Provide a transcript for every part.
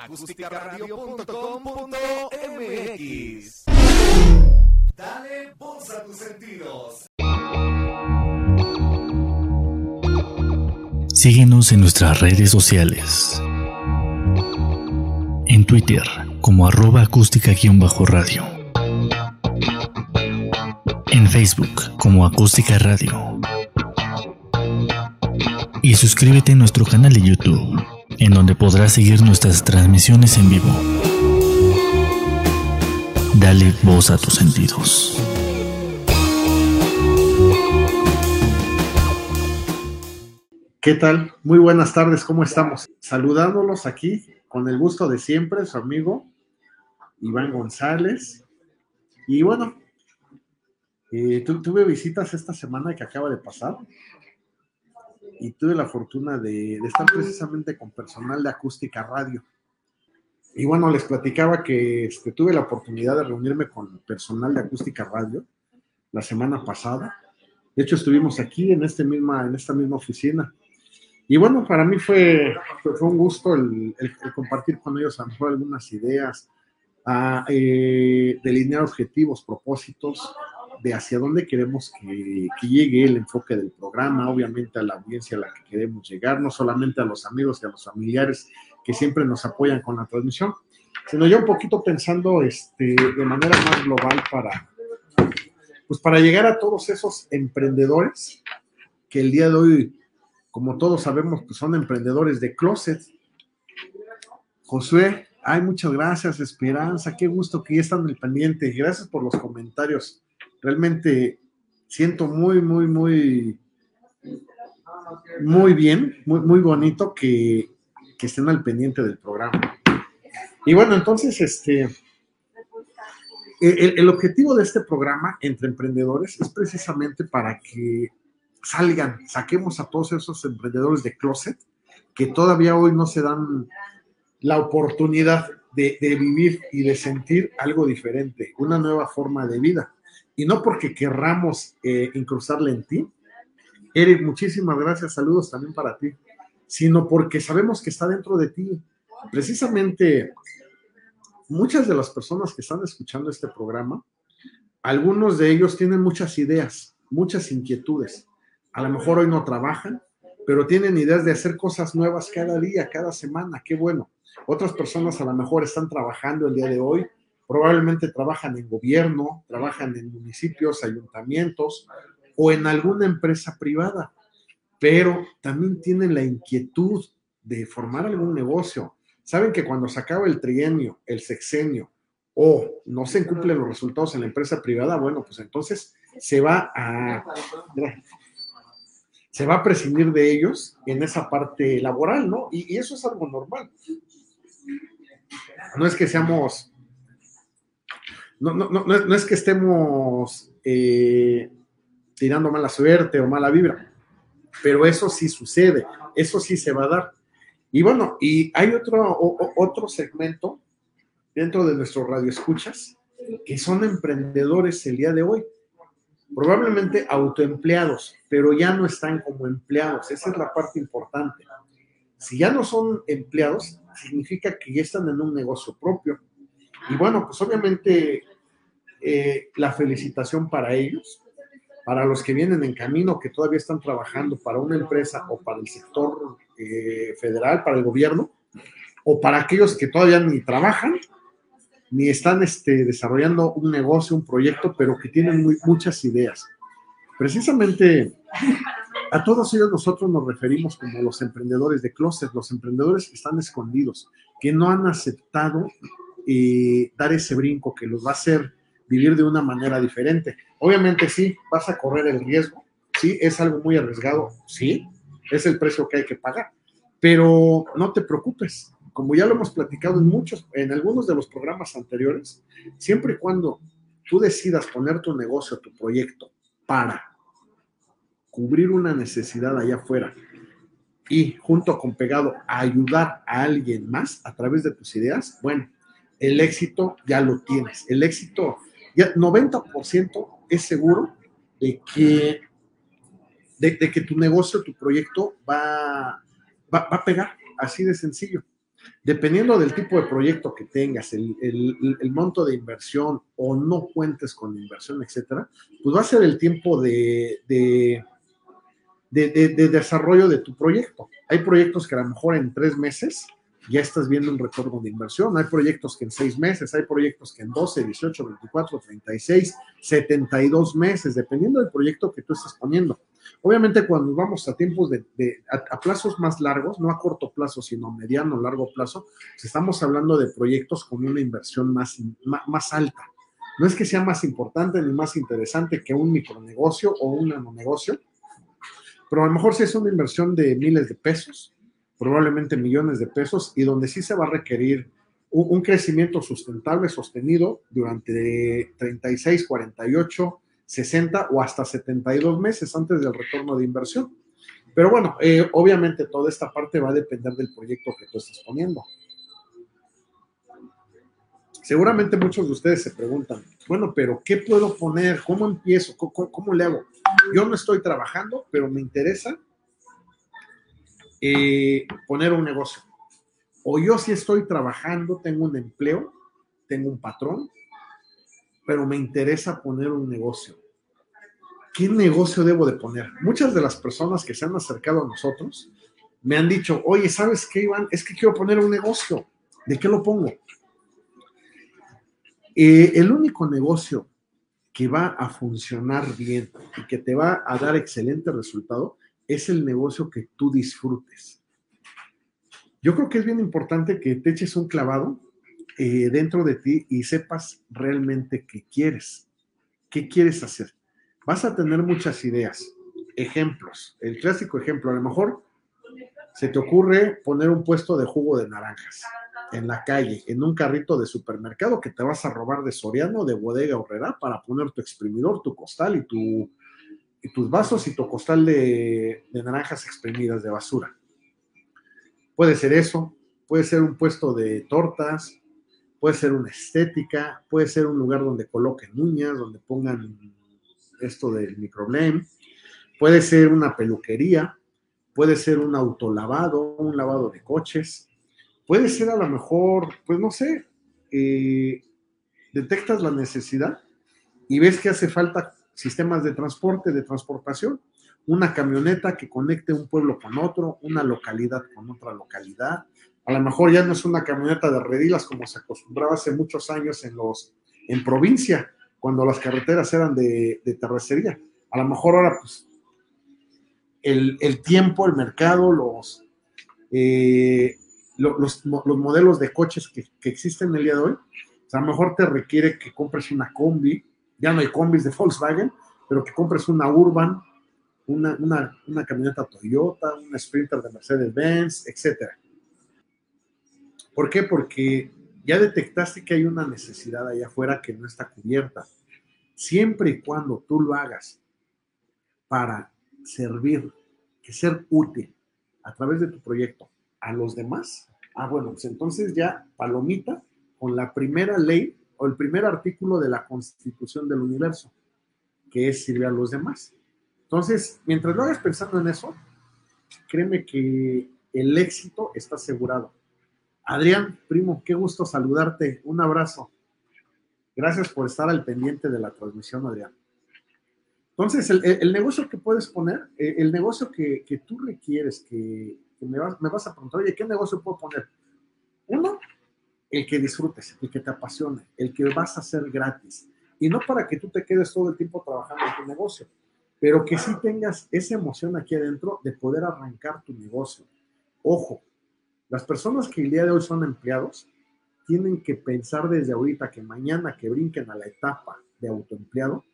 acústicaradio.com.mx. Dale voz a tus sentidos. Síguenos en nuestras redes sociales. En Twitter como arroba acústica-radio. En Facebook como acústica radio. Y suscríbete a nuestro canal de YouTube, en donde podrás seguir nuestras transmisiones en vivo. Dale voz a tus sentidos. ¿Qué tal? Muy buenas tardes, ¿cómo estamos? Saludándolos aquí con el gusto de siempre, su amigo Iván González. Y bueno, eh, tuve visitas esta semana que acaba de pasar y tuve la fortuna de, estar precisamente con personal de acústica radio. Y bueno, les platicaba que este, tuve la oportunidad de reunirme con personal de acústica radio la semana pasada. De hecho, estuvimos aquí en, este misma, en esta misma oficina y bueno, para mí fue, fue, un gusto el, compartir con ellos algunas ideas, a eh, delinear objetivos, propósitos de hacia dónde queremos que, llegue el enfoque del programa, obviamente a la audiencia a la que queremos llegar, no solamente a los amigos y a los familiares que siempre nos apoyan con la transmisión, sino ya un poquito pensando este, de manera más global para, pues para llegar a todos esos emprendedores que el día de hoy como todos sabemos, pues son emprendedores de closet. Josué, ay, muchas gracias, Esperanza, qué gusto que ya están el pendiente. Gracias por los comentarios. Realmente siento muy, muy, muy, muy bien, muy, muy bonito que, estén al pendiente del programa. Y bueno, entonces, este, el, objetivo de este programa entre emprendedores es precisamente para que salgan, saquemos a todos esos emprendedores de closet que todavía hoy no se dan la oportunidad de, vivir y de sentir algo diferente, una nueva forma de vida. Y no porque querramos eh, incrustarle en ti. Eric, muchísimas gracias, saludos también para ti, sino porque sabemos que está dentro de ti. Precisamente, muchas de las personas que están escuchando este programa, algunos de ellos tienen muchas ideas, muchas inquietudes, a lo mejor hoy no trabajan, pero tienen ideas de hacer cosas nuevas cada día, cada semana, qué bueno. Otras personas a lo mejor están trabajando el día de hoy, probablemente trabajan en gobierno, trabajan en municipios, ayuntamientos o en alguna empresa privada, pero también tienen la inquietud de formar algún negocio. Saben que cuando se acaba el trienio, el sexenio o no se cumplen los resultados en la empresa privada, bueno, pues entonces se va a se va a prescindir de ellos en esa parte laboral, ¿no? Y, eso es algo normal. No es que seamos, no, no, no, no es que estemos eh, tirando mala suerte o mala vibra, pero eso sí sucede, eso sí se va a dar. Y bueno, y hay otro, otro segmento dentro de nuestro radio escuchas que son emprendedores el día de hoy probablemente autoempleados, pero ya no están como empleados. Esa es la parte importante. Si ya no son empleados, significa que ya están en un negocio propio. Y bueno, pues obviamente eh, la felicitación para ellos, para los que vienen en camino, que todavía están trabajando para una empresa o para el sector eh, federal, para el gobierno, o para aquellos que todavía ni trabajan, ni están este, desarrollando un negocio, un proyecto, pero que tienen muchas ideas. Precisamente a todos ellos nosotros nos referimos como los emprendedores de closet, los emprendedores que están escondidos, que no han aceptado eh, dar ese brinco que los va a hacer vivir de una manera diferente. Obviamente sí, vas a correr el riesgo, sí, es algo muy arriesgado, sí, es el precio que hay que pagar, pero no te preocupes, como ya lo hemos platicado en muchos, en algunos de los programas anteriores, siempre y cuando tú decidas poner tu negocio, tu proyecto para cubrir una necesidad allá afuera y junto con pegado ayudar a alguien más a través de tus ideas, bueno, el éxito ya lo tienes. El éxito, ya 90% es seguro de que, de, que tu negocio, tu proyecto va, va, va a pegar, así de sencillo. Dependiendo del tipo de proyecto que tengas, el, el, monto de inversión o no cuentes con inversión, etcétera, pues va a ser el tiempo de, de, de desarrollo de tu proyecto. Hay proyectos que a lo mejor en tres meses ya estás viendo un retorno de inversión. Hay proyectos que en seis meses, hay proyectos que en 12, 18, 24, 36, 72 meses, dependiendo del proyecto que tú estés poniendo. Obviamente cuando vamos a tiempos de, a, plazos más largos, no a corto plazo, sino a mediano, largo plazo, pues estamos hablando de proyectos con una inversión más, más, alta. No es que sea más importante ni más interesante que un micronegocio o un nanonegocio, pero a lo mejor si es una inversión de miles de pesos, probablemente millones de pesos, y donde sí se va a requerir un, crecimiento sustentable, sostenido durante 36, 48, 60 o hasta 72 meses antes del retorno de inversión. Pero bueno, eh, obviamente toda esta parte va a depender del proyecto que tú estás poniendo. Seguramente muchos de ustedes se preguntan, bueno, pero ¿qué puedo poner? ¿Cómo empiezo? cómo le hago? Yo no estoy trabajando, pero me interesa eh, poner un negocio. O yo si estoy trabajando, tengo un empleo, tengo un patrón, pero me interesa poner un negocio. ¿Qué negocio debo de poner? Muchas de las personas que se han acercado a nosotros me han dicho, oye, ¿sabes qué, Iván? Es que quiero poner un negocio. ¿De qué lo pongo? Eh, el único negocio que va a funcionar bien y que te va a dar excelente resultado es el negocio que tú disfrutes. Yo creo que es bien importante que te eches un clavado eh, dentro de ti y sepas realmente qué quieres, qué quieres hacer. Vas a tener muchas ideas, ejemplos. El clásico ejemplo, a lo mejor se te ocurre poner un puesto de jugo de naranjas en la calle, en un carrito de supermercado que te vas a robar de Soriano, de Bodega Horrera para poner tu exprimidor, tu costal y tu y tus vasos y tu costal de, naranjas exprimidas de basura. Puede ser eso, puede ser un puesto de tortas, puede ser una estética, puede ser un lugar donde coloquen uñas, donde pongan esto del microblame, puede ser una peluquería, puede ser un autolavado, un lavado de coches, puede ser a lo mejor, pues no sé, eh, detectas la necesidad y ves que hace falta sistemas de transporte, de transportación, una camioneta que conecte un pueblo con otro, una localidad con otra localidad. A lo mejor ya no es una camioneta de redilas como se acostumbraba hace muchos años en los en provincia, cuando las carreteras eran de, terracería. A lo mejor ahora, pues, el, tiempo, el mercado, los, eh, los, modelos de coches que, que, existen el día de hoy, a lo mejor te requiere que compres una combi, ya no hay combis de Volkswagen, pero que compres una Urban, una, una, camioneta Toyota, una Sprinter de Mercedes-Benz, etc. ¿Por qué? Porque ya detectaste que hay una necesidad allá afuera que no está cubierta. Siempre y cuando tú lo hagas para servir, que ser útil a través de tu proyecto a los demás, ah, bueno, pues entonces ya palomita con la primera ley o el primer artículo de la constitución del universo, que es sirve a los demás. Entonces, mientras lo hagas pensando en eso, créeme que el éxito está asegurado. Adrián, primo, qué gusto saludarte. Un abrazo. Gracias por estar al pendiente de la transmisión, Adrián. Entonces, el, negocio que puedes poner, eh, el, negocio que, tú requieres, que, me, vas, me vas a preguntar, oye, ¿qué negocio puedo poner? Uno, el que disfrutes, el que te apasione, el que vas a hacer gratis. Y no para que tú te quedes todo el tiempo trabajando en tu negocio, pero que sí tengas esa emoción aquí adentro de poder arrancar tu negocio. Ojo, las personas que el día de hoy son empleados tienen que pensar desde ahorita que mañana que brinquen a la etapa de autoempleado,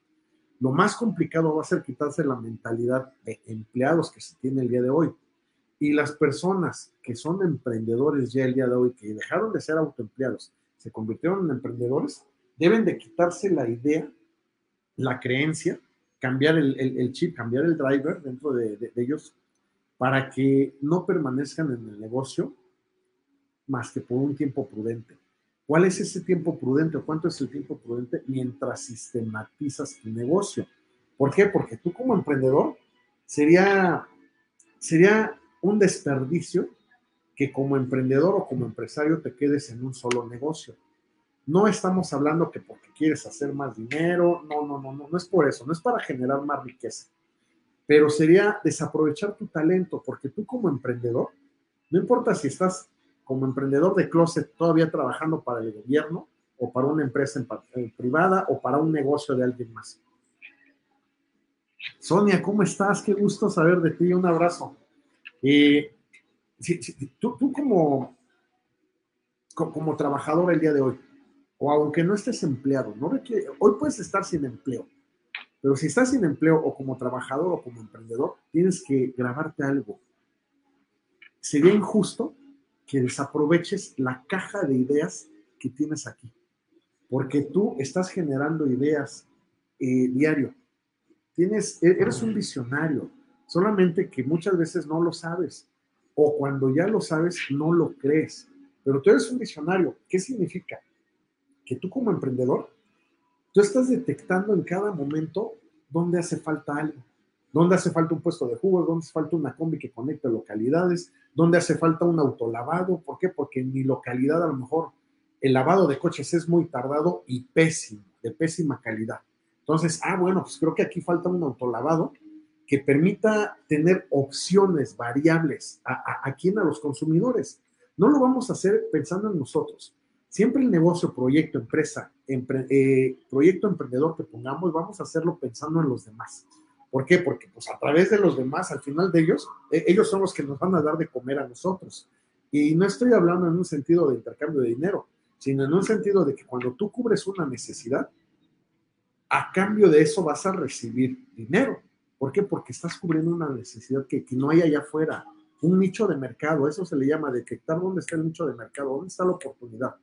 lo más complicado va a ser quitarse la mentalidad de empleados que se tiene el día de hoy y las personas que son emprendedores ya el día de hoy, que dejaron de ser autoempleados, se convirtieron en emprendedores, deben de quitarse la idea, la creencia, cambiar el, chip, cambiar el driver dentro de, ellos para que no permanezcan en el negocio más que por un tiempo prudente. ¿Cuál es ese tiempo prudente o cuánto es el tiempo prudente mientras sistematizas tu negocio? ¿Por qué? Porque tú como emprendedor sería, sería un desperdicio que como emprendedor o como empresario te quedes en un solo negocio. No estamos hablando que porque quieres hacer más dinero, no, no, no, no, no es por eso, no es para generar más riqueza, pero sería desaprovechar tu talento, porque tú como emprendedor, no importa si estás como emprendedor de closet todavía trabajando para el gobierno o para una empresa eh, privada o para un negocio de alguien más. Sonia, ¿cómo estás? Qué gusto saber de ti. Un abrazo. Eh, tú, tú como, como trabajador el día de hoy, o aunque no estés empleado, no hoy puedes estar sin empleo, pero si estás sin empleo o como trabajador o como emprendedor, tienes que grabarte algo. Sería injusto que desaproveches la caja de ideas que tienes aquí, porque tú estás generando ideas eh, diario. Tienes, e-, eres un visionario, solamente que muchas veces no lo sabes o cuando ya lo sabes no lo crees. Pero tú eres un visionario. ¿Qué significa? Que tú como emprendedor, tú estás detectando en cada momento dónde hace falta algo. ¿Dónde hace falta un puesto de jugo? ¿Dónde hace falta una combi que conecte localidades? ¿Dónde hace falta un autolavado? ¿Por qué? Porque en mi localidad a lo mejor el lavado de coches es muy tardado y pésimo, de pésima calidad. Entonces, ah, bueno, pues creo que aquí falta un autolavado que permita tener opciones variables a, a, quién, a los consumidores. No lo vamos a hacer pensando en nosotros. Siempre el negocio, proyecto, empresa, eh, proyecto emprendedor que pongamos, vamos a hacerlo pensando en los demás. ¿Por qué? Porque pues a través de los demás, al final de ellos, e, ellos son los que nos van a dar de comer a nosotros. Y no estoy hablando en un sentido de intercambio de dinero, sino en un sentido de que cuando tú cubres una necesidad, a cambio de eso vas a recibir dinero. ¿Por qué? Porque estás cubriendo una necesidad que, no hay allá afuera, un nicho de mercado, eso se le llama detectar dónde está el nicho de mercado, dónde está la oportunidad.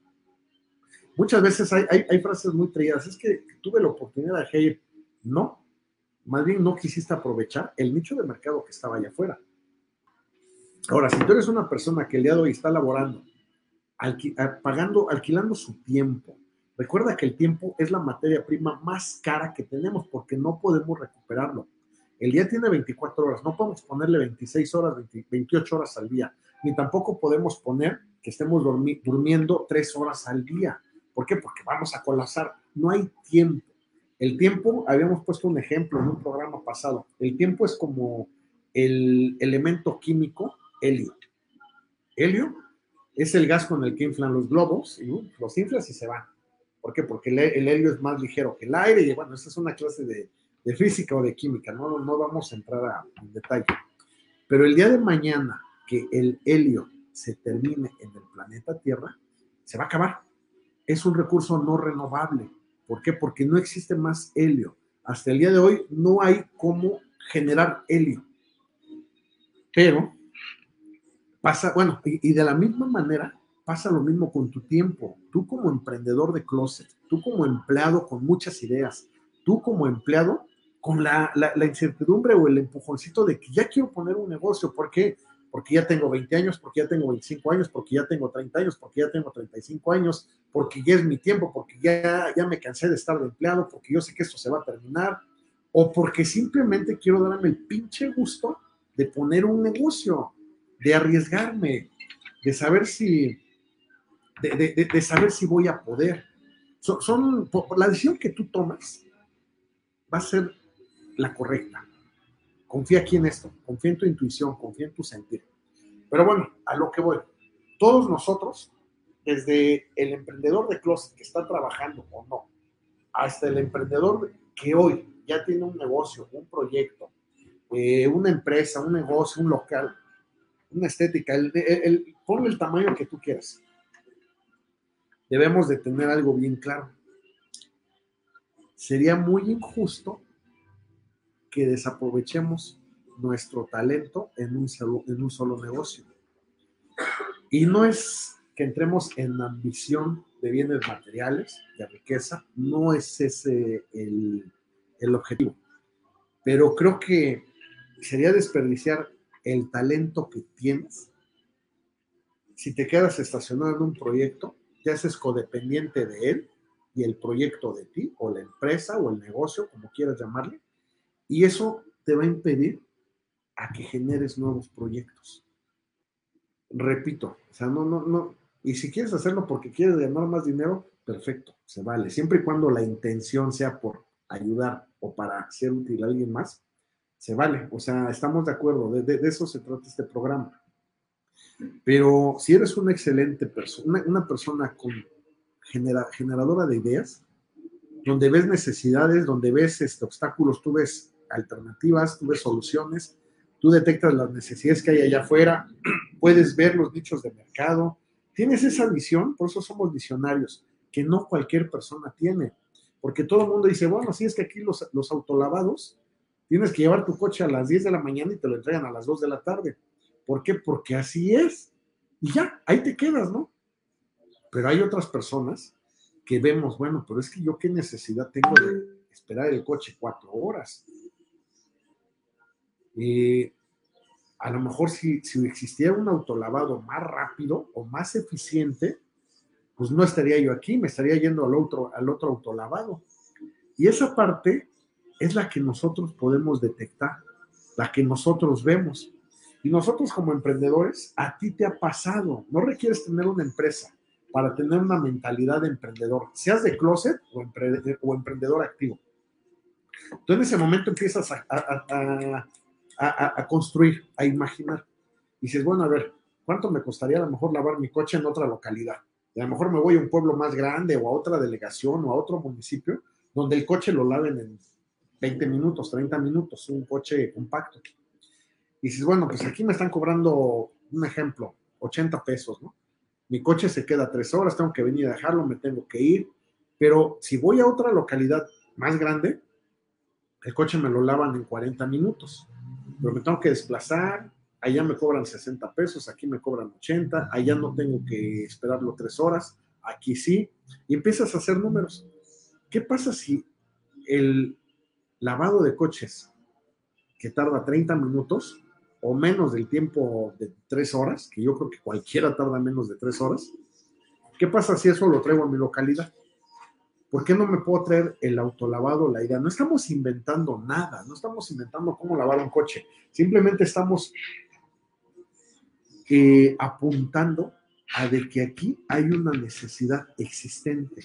Muchas veces hay, hay, frases muy trilladas, es que tuve la oportunidad de ir, no, más bien no quisiste aprovechar el nicho de mercado que estaba allá afuera. Ahora, si tú eres una persona que el día de hoy está laborando, pagando, alquilando su tiempo, recuerda que el tiempo es la materia prima más cara que tenemos porque no podemos recuperarlo. El día tiene 24 horas, no podemos ponerle 26 horas, 28 horas al día, ni tampoco podemos poner que estemos durmiendo 3 horas al día. ¿Por qué? Porque vamos a colapsar. No hay tiempo. El tiempo, habíamos puesto un ejemplo en un programa pasado, el tiempo es como el elemento químico helio. Helio es el gas con el que inflan los globos, y uh, los inflas y se van. ¿Por qué? Porque el, helio es más ligero que el aire, y bueno, esa es una clase de, de física o de química, no, no vamos a entrar a, en detalle. Pero el día de mañana que el helio se termine en el planeta Tierra, se va a acabar. Es un recurso no renovable. ¿Por qué? Porque no existe más helio. Hasta el día de hoy no hay cómo generar helio. Pero pasa, bueno, y, de la misma manera pasa lo mismo con tu tiempo. Tú como emprendedor de closet, tú como empleado con muchas ideas, tú como empleado con la, incertidumbre o el empujoncito de que ya quiero poner un negocio. ¿Por qué? Porque ya tengo 20 años, porque ya tengo 25 años, porque ya tengo 30 años, porque ya tengo 35 años, porque ya es mi tiempo, porque ya, ya me cansé de estar de empleado, porque yo sé que esto se va a terminar, o porque simplemente quiero darme el pinche gusto de poner un negocio, de arriesgarme, de saber si, de, saber si voy a poder. Son, la decisión que tú tomas va a ser la correcta. Confía aquí en esto, confía en tu intuición, confía en tu sentir. Pero bueno, a lo que voy. Todos nosotros, desde el emprendedor de closet que está trabajando o no, hasta el emprendedor que hoy ya tiene un negocio, un proyecto, eh, una empresa, un negocio, un local, una estética, el, el, ponle el tamaño que tú quieras. Debemos de tener algo bien claro. Sería muy injusto que desaprovechemos nuestro talento en un solo, negocio. Y no es que entremos en ambición de bienes materiales, de riqueza, no es ese el, el objetivo. Pero creo que sería desperdiciar el talento que tienes si te quedas estacionado en un proyecto, te haces codependiente de él y el proyecto de ti, o la empresa, o el negocio, como quieras llamarle, y eso te va a impedir a que generes nuevos proyectos. repito, o sea, no, no, no, y si quieres hacerlo porque quieres ganar más dinero, perfecto, se vale, siempre y cuando la intención sea por ayudar o para ser útil a alguien más, se vale, o sea, estamos de acuerdo, de, de, eso se trata este programa. Pero si eres una excelente persona, una, persona con generadora de ideas, donde ves necesidades, donde ves este, obstáculos, tú ves alternativas, tú ves soluciones, tú detectas las necesidades que hay allá afuera, puedes ver los nichos de mercado, tienes esa visión, por eso somos visionarios, que no cualquier persona tiene, porque todo el mundo dice, bueno, si es que aquí los, los autolavados, tienes que llevar tu coche a las 10 de la mañana y te lo entregan a las 2 de la tarde. ¿Por qué? Porque así es. Y ya, ahí te quedas, ¿no? Pero hay otras personas que vemos, bueno, pero es que yo qué necesidad tengo de esperar el coche cuatro horas. Y a lo mejor si, si existiera un autolavado más rápido o más eficiente, pues no estaría yo aquí, me estaría yendo al otro, al otro autolavado. Y esa parte es la que nosotros podemos detectar, la que nosotros vemos. Y nosotros como emprendedores, a ti te ha pasado, no requieres tener una empresa para tener una mentalidad de emprendedor, seas de closet o, emprendedor activo. Tú en ese momento empiezas a, construir, a imaginar. Y dices, bueno, a ver, ¿cuánto me costaría a lo mejor lavar mi coche en otra localidad? Y a lo mejor me voy a un pueblo más grande o a otra delegación o a otro municipio donde el coche lo laven en 20 minutos, 30 minutos, un coche compacto. Y dices, bueno, pues aquí me están cobrando, un ejemplo, 80 pesos, ¿no? Mi coche se queda tres horas, tengo que venir a dejarlo, me tengo que ir. Pero si voy a otra localidad más grande, el coche me lo lavan en 40 minutos. Pero me tengo que desplazar, allá me cobran 60 pesos, aquí me cobran 80, allá no tengo que esperarlo tres horas, aquí sí. Y empiezas a hacer números. ¿Qué pasa si el lavado de coches que tarda 30 minutos o menos del tiempo de tres horas, que yo creo que cualquiera tarda menos de tres horas, ¿qué pasa si eso lo traigo a mi localidad? ¿Por qué no me puedo traer el autolavado, la idea? No estamos inventando nada, no estamos inventando cómo lavar un coche, simplemente estamos eh, apuntando a de que aquí hay una necesidad existente.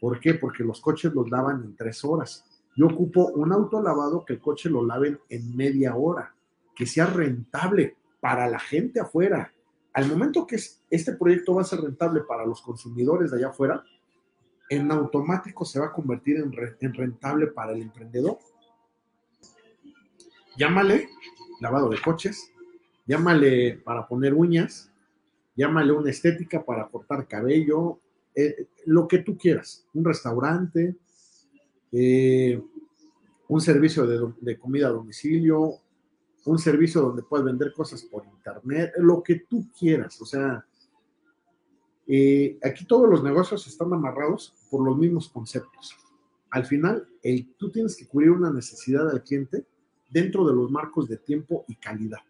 ¿Por qué? Porque los coches los lavan en tres horas. Yo ocupo un autolavado que el coche lo laven en media hora que sea rentable para la gente afuera. Al momento que este proyecto va a ser rentable para los consumidores de allá afuera, en automático se va a convertir en, rentable para el emprendedor. Llámale lavado de coches, llámale para poner uñas, llámale una estética para cortar cabello, eh, lo que tú quieras, un restaurante, eh, un servicio de, de, comida a domicilio, un servicio donde puedes vender cosas por internet, lo que tú quieras. O sea, eh, aquí todos los negocios están amarrados por los mismos conceptos. Al final, el, tú tienes que cubrir una necesidad del cliente dentro de los marcos de tiempo y calidad,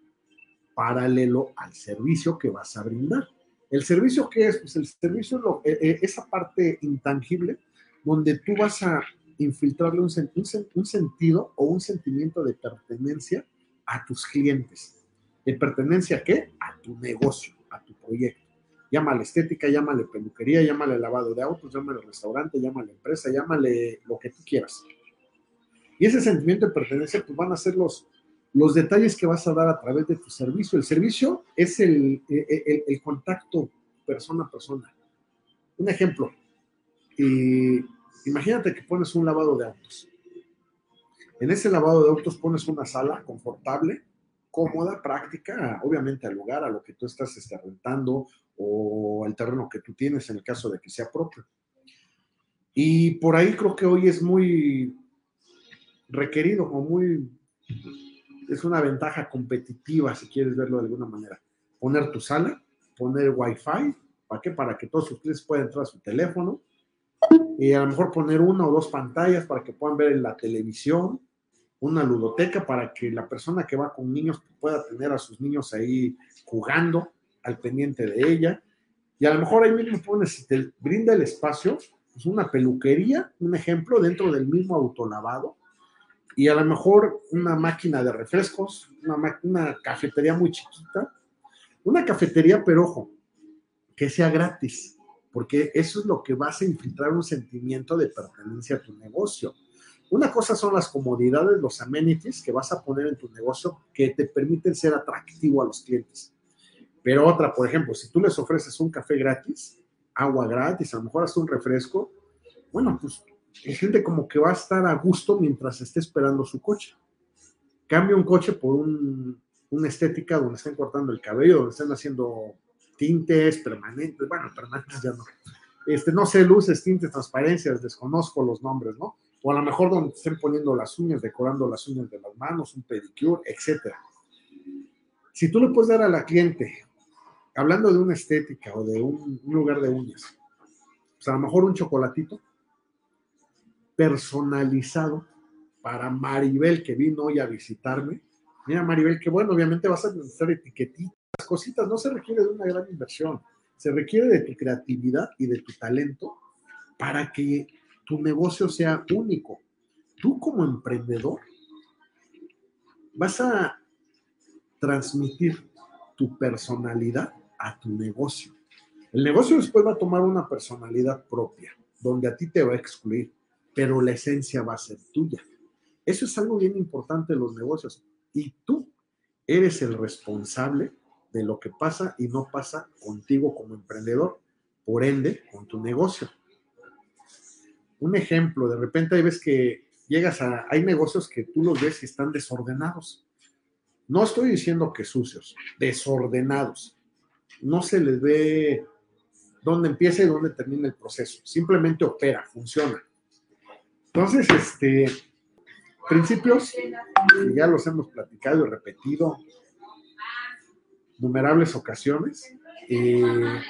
paralelo al servicio que vas a brindar. ¿El servicio qué es? Pues el servicio es eh, eh, esa parte intangible donde tú vas a infiltrarle un sentido o un sentimiento de pertenencia a tus clientes. ¿De pertenencia a qué? A tu negocio, a tu proyecto. Llámale estética, llámale peluquería, llámale lavado de autos, llámale restaurante, llámale empresa, llámale lo que tú quieras. Y ese sentimiento de pertenencia, pues van a ser los, los detalles que vas a dar a través de tu servicio. El servicio es el, el, contacto persona a persona. Un ejemplo, imagínate que pones un lavado de autos. En ese lavado de autos pones una sala confortable, cómoda, práctica, obviamente al lugar, a lo que tú estás este, rentando o al terreno que tú tienes en el caso de que sea propio. Y por ahí creo que hoy es muy requerido o muy, es una ventaja competitiva, si quieres verlo de alguna manera. Poner tu sala, poner wifi, ¿para qué? Para que todos sus clientes puedan entrar a su teléfono, y a lo mejor poner una o dos pantallas para que puedan ver la televisión, una ludoteca para que la persona que va con niños pueda tener a sus niños ahí jugando al pendiente de ella. Y a lo mejor ahí mismo pones, si te brinda el espacio, pues una peluquería, un ejemplo, dentro del mismo autolavado. Y a lo mejor una máquina de refrescos, una, una cafetería muy chiquita, Una cafetería, pero ojo, que sea gratis, porque eso es lo que vas a infiltrar un sentimiento de pertenencia a tu negocio. Una cosa son las comodidades, los amenities que vas a poner en tu negocio que te permiten ser atractivo a los clientes. Pero otra, por ejemplo, si tú les ofreces un café gratis, agua gratis, a lo mejor hasta un refresco, bueno, pues la gente como que va a estar a gusto mientras esté esperando su coche. Cambia un coche por un, una estética donde estén cortando el cabello, donde estén haciendo tintes permanentes, bueno, permanentes ya no. Este, no sé, luces, tintes, transparencias, desconozco los nombres, ¿no? O a lo mejor donde estén poniendo las uñas, decorando las uñas de las manos, un pedicure, etcétera. Si tú le puedes dar a la cliente, hablando de una estética o de un lugar de uñas, pues a lo mejor un chocolatito personalizado para Maribel que vino hoy a visitarme. Mira, Maribel, que bueno, obviamente vas a necesitar etiquetitas, cositas, no se requiere de una gran inversión, se requiere de tu creatividad y de tu talento para que tu negocio sea único. Tú como emprendedor vas a transmitir tu personalidad a tu negocio. El negocio después va a tomar una personalidad propia, donde a ti te va a excluir, pero la esencia va a ser tuya. Eso es algo bien importante en los negocios. Y tú eres el responsable de lo que pasa y no pasa contigo como emprendedor, por ende, con tu negocio. Un ejemplo, de repente hay veces que llegas a, hay negocios que tú los ves y están desordenados. No estoy diciendo que sucios, desordenados. No se les ve dónde empieza y dónde termina el proceso. Simplemente opera, funciona. Entonces, este, principios, que ya los hemos platicado y repetido numerables ocasiones. Eh,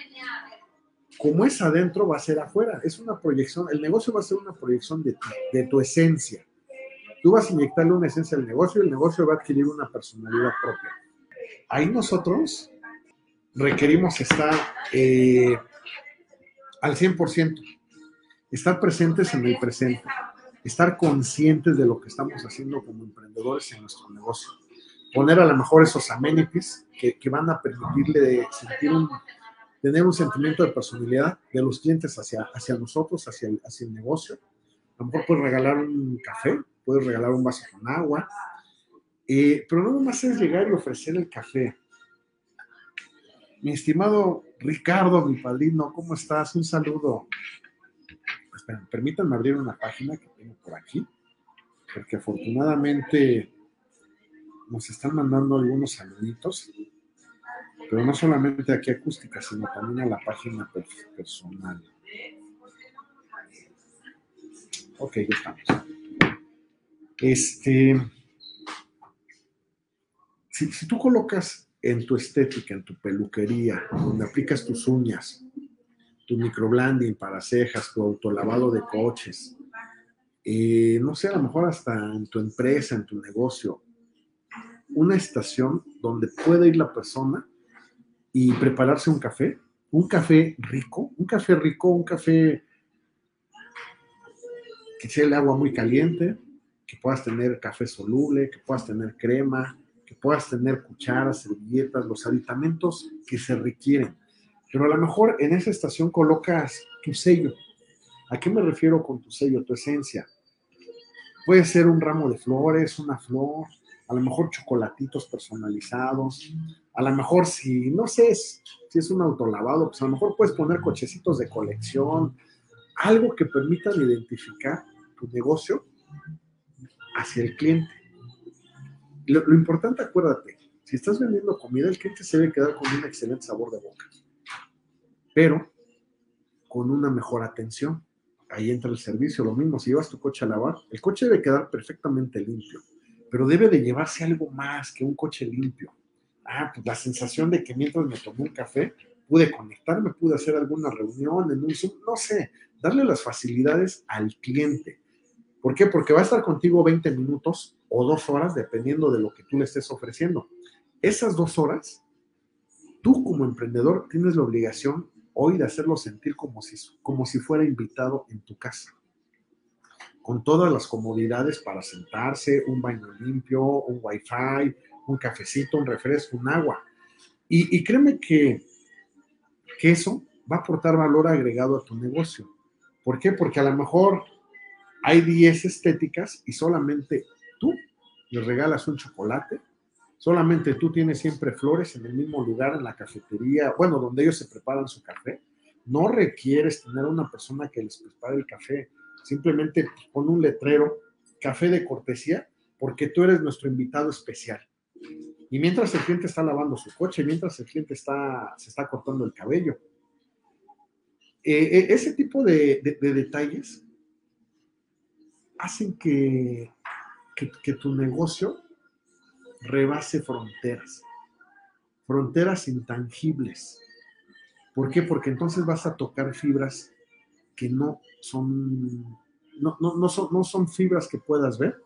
como es adentro, va a ser afuera. Es una proyección, el negocio va a ser una proyección de tu, de tu esencia. Tú vas a inyectarle una esencia al negocio y el negocio va a adquirir una personalidad propia. Ahí nosotros requerimos estar eh, al 100%, estar presentes en el presente, estar conscientes de lo que estamos haciendo como emprendedores en nuestro negocio. Poner a lo mejor esos amenities que, que van a permitirle sentir un, tener un sentimiento de personalidad de los clientes hacia, hacia nosotros, hacia el, hacia el negocio. A lo puedes regalar un café, puedes regalar un vaso con agua, eh, pero no nomás es llegar y ofrecer el café. Mi estimado Ricardo, mi padrino, ¿cómo estás? Un saludo. Espera, permítanme abrir una página que tengo por aquí, porque afortunadamente nos están mandando algunos saluditos, pero no solamente aquí acústica, sino también a la página personal. Ok, ya estamos. Este, si, si tú colocas en tu estética, en tu peluquería, donde aplicas tus uñas, tu microblending para cejas, tu autolavado de coches, eh, no sé, a lo mejor hasta en tu empresa, en tu negocio, una estación donde pueda ir la persona y prepararse un café, un café rico, un café rico, un café que sea el agua muy caliente, que puedas tener café soluble, que puedas tener crema, que puedas tener cucharas, servilletas, los aditamentos que se requieren. Pero a lo mejor en esa estación colocas tu sello. ¿A qué me refiero con tu sello, tu esencia? Puede ser un ramo de flores, una flor, a lo mejor chocolatitos personalizados, a lo mejor si, no sé, si es un autolavado, pues a lo mejor puedes poner cochecitos de colección, algo que permitan identificar tu negocio hacia el cliente. Lo, lo, importante, acuérdate, si estás vendiendo comida, el cliente se debe quedar con un excelente sabor de boca, pero con una mejor atención. Ahí entra el servicio, lo mismo, si llevas tu coche a lavar, el coche debe quedar perfectamente limpio, pero debe de llevarse algo más que un coche limpio. Ah, pues la sensación de que mientras me tomé un café, pude conectarme, pude hacer alguna reunión en un Zoom, no sé, darle las facilidades al cliente. ¿Por qué? Porque va a estar contigo 20 minutos o dos horas, dependiendo de lo que tú le estés ofreciendo. Esas dos horas, tú como emprendedor tienes la obligación hoy de hacerlo sentir como si, como si fuera invitado en tu casa. Con todas las comodidades para sentarse, un baño limpio, un wifi, un cafecito, un refresco, un agua. Y, créeme que, que eso va a aportar valor agregado a tu negocio. ¿Por qué? Porque a lo mejor hay 10 estéticas y solamente tú les regalas un chocolate, solamente tú tienes siempre flores en el mismo lugar, en la cafetería, bueno, donde ellos se preparan su café. No requieres tener una persona que les prepare el café, simplemente pon un letrero, café de cortesía, porque tú eres nuestro invitado especial. Y mientras el cliente está lavando su coche, mientras el cliente está, se está cortando el cabello, eh, eh, ese tipo de, detalles hacen que, que, tu negocio rebase fronteras, fronteras intangibles. ¿Por qué? Porque entonces vas a tocar fibras que no son, no, no, son, no son fibras que puedas ver,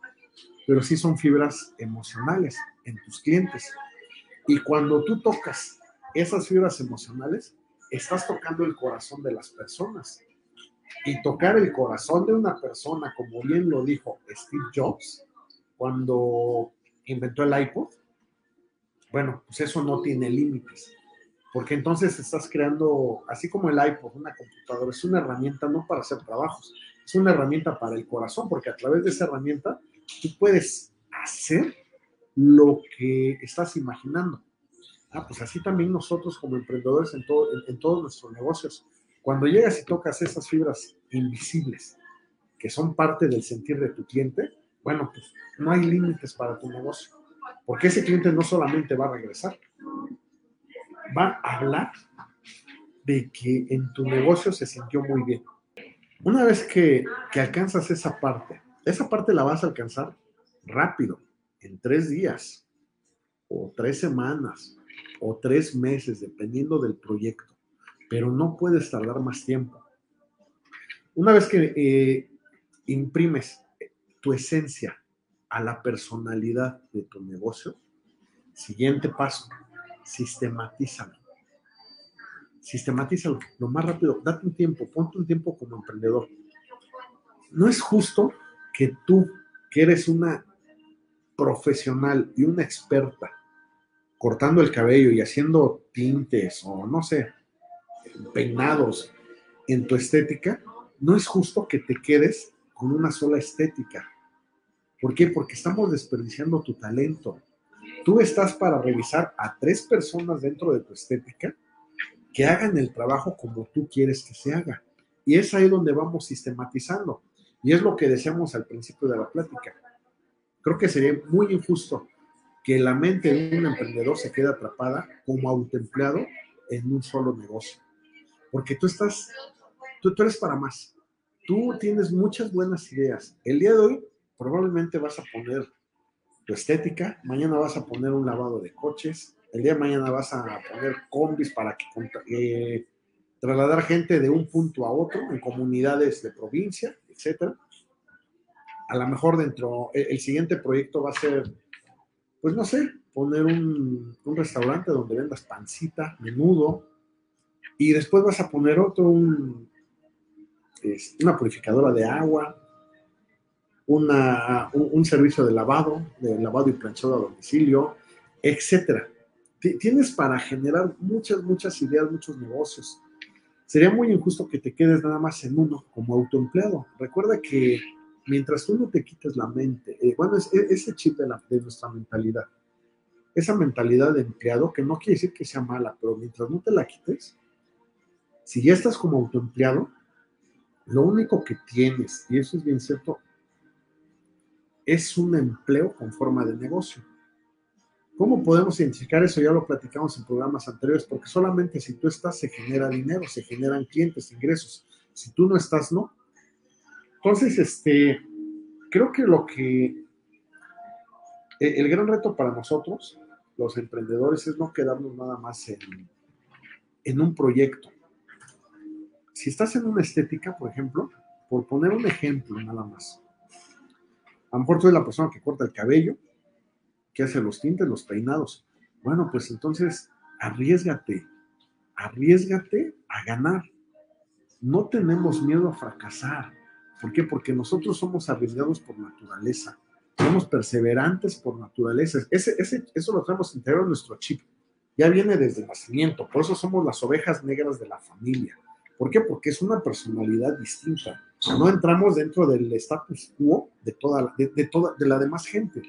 pero sí son fibras emocionales en tus clientes. Y cuando tú tocas esas fibras emocionales, estás tocando el corazón de las personas. Y tocar el corazón de una persona, como bien lo dijo Steve Jobs, cuando inventó el iPod, bueno, pues eso no tiene límites. Porque entonces estás creando, así como el iPod, una computadora, es una herramienta no para hacer trabajos, es una herramienta para el corazón, porque a través de esa herramienta tú puedes hacer lo que estás imaginando. Ah, pues así también nosotros como emprendedores en, todo, en, todos nuestros negocios, cuando llegas y tocas esas fibras invisibles que son parte del sentir de tu cliente, bueno, pues no hay límites para tu negocio, porque ese cliente no solamente va a regresar, va a hablar de que en tu negocio se sintió muy bien. Una vez que, que alcanzas esa parte, esa parte la vas a alcanzar rápido, en tres días o tres semanas o tres meses, dependiendo del proyecto, pero no puedes tardar más tiempo. Una vez que eh, imprimes tu esencia a la personalidad de tu negocio, siguiente paso, sistematízalo. Sistematízalo lo más rápido, date un tiempo, ponte un tiempo como emprendedor. No es justo que tú, que eres una profesional y una experta cortando el cabello y haciendo tintes o no sé, peinados en tu estética, no es justo que te quedes con una sola estética. ¿Por qué? Porque estamos desperdiciando tu talento. Tú estás para revisar a tres personas dentro de tu estética que hagan el trabajo como tú quieres que se haga. Y es ahí donde vamos sistematizando. Y es lo que decíamos al principio de la plática. Creo que sería muy injusto que la mente de un emprendedor se quede atrapada como autoempleado en un solo negocio. Porque tú estás, tú, tú eres para más. Tú tienes muchas buenas ideas. El día de hoy probablemente vas a poner tu estética, mañana vas a poner un lavado de coches, el día de mañana vas a poner combis para que eh, trasladar gente de un punto a otro en comunidades de provincia, etcétera. A lo mejor dentro, el siguiente proyecto va a ser pues no sé, poner un, restaurante donde vendas pancita, menudo, y después vas a poner otro, un, una purificadora de agua, una, un, servicio de lavado, de lavado y planchado a domicilio, etcétera. Tienes para generar muchas, muchas ideas, muchos negocios. Sería muy injusto que te quedes nada más en uno como autoempleado. Recuerda que mientras tú no te quites la mente, eh, bueno, es, ese chip de, de nuestra mentalidad, esa mentalidad de empleado, que no quiere decir que sea mala, pero mientras no te la quites, si ya estás como autoempleado, lo único que tienes, y eso es bien cierto, es un empleo con forma de negocio. ¿Cómo podemos identificar eso? Ya lo platicamos en programas anteriores, porque solamente si tú estás se genera dinero, se generan clientes, ingresos. Si tú no estás, no. Entonces, este, creo que lo que, e, el gran reto para nosotros, los emprendedores, es no quedarnos nada más en, en un proyecto. Si estás en una estética, por ejemplo, por poner un ejemplo nada más, a lo mejor tú eres la persona que corta el cabello, que hace los tintes, los peinados. Bueno, pues entonces arriesgate, arriesgate a ganar. No tenemos miedo a fracasar. ¿Por qué? Porque nosotros somos arriesgados por naturaleza. Somos perseverantes por naturaleza. Ese, ese, eso lo tenemos interior en nuestro chip. ya viene desde el nacimiento. Por eso somos las ovejas negras de la familia. ¿Por qué? Porque es una personalidad distinta. No entramos dentro del status quo de toda, de, de toda, de la demás gente.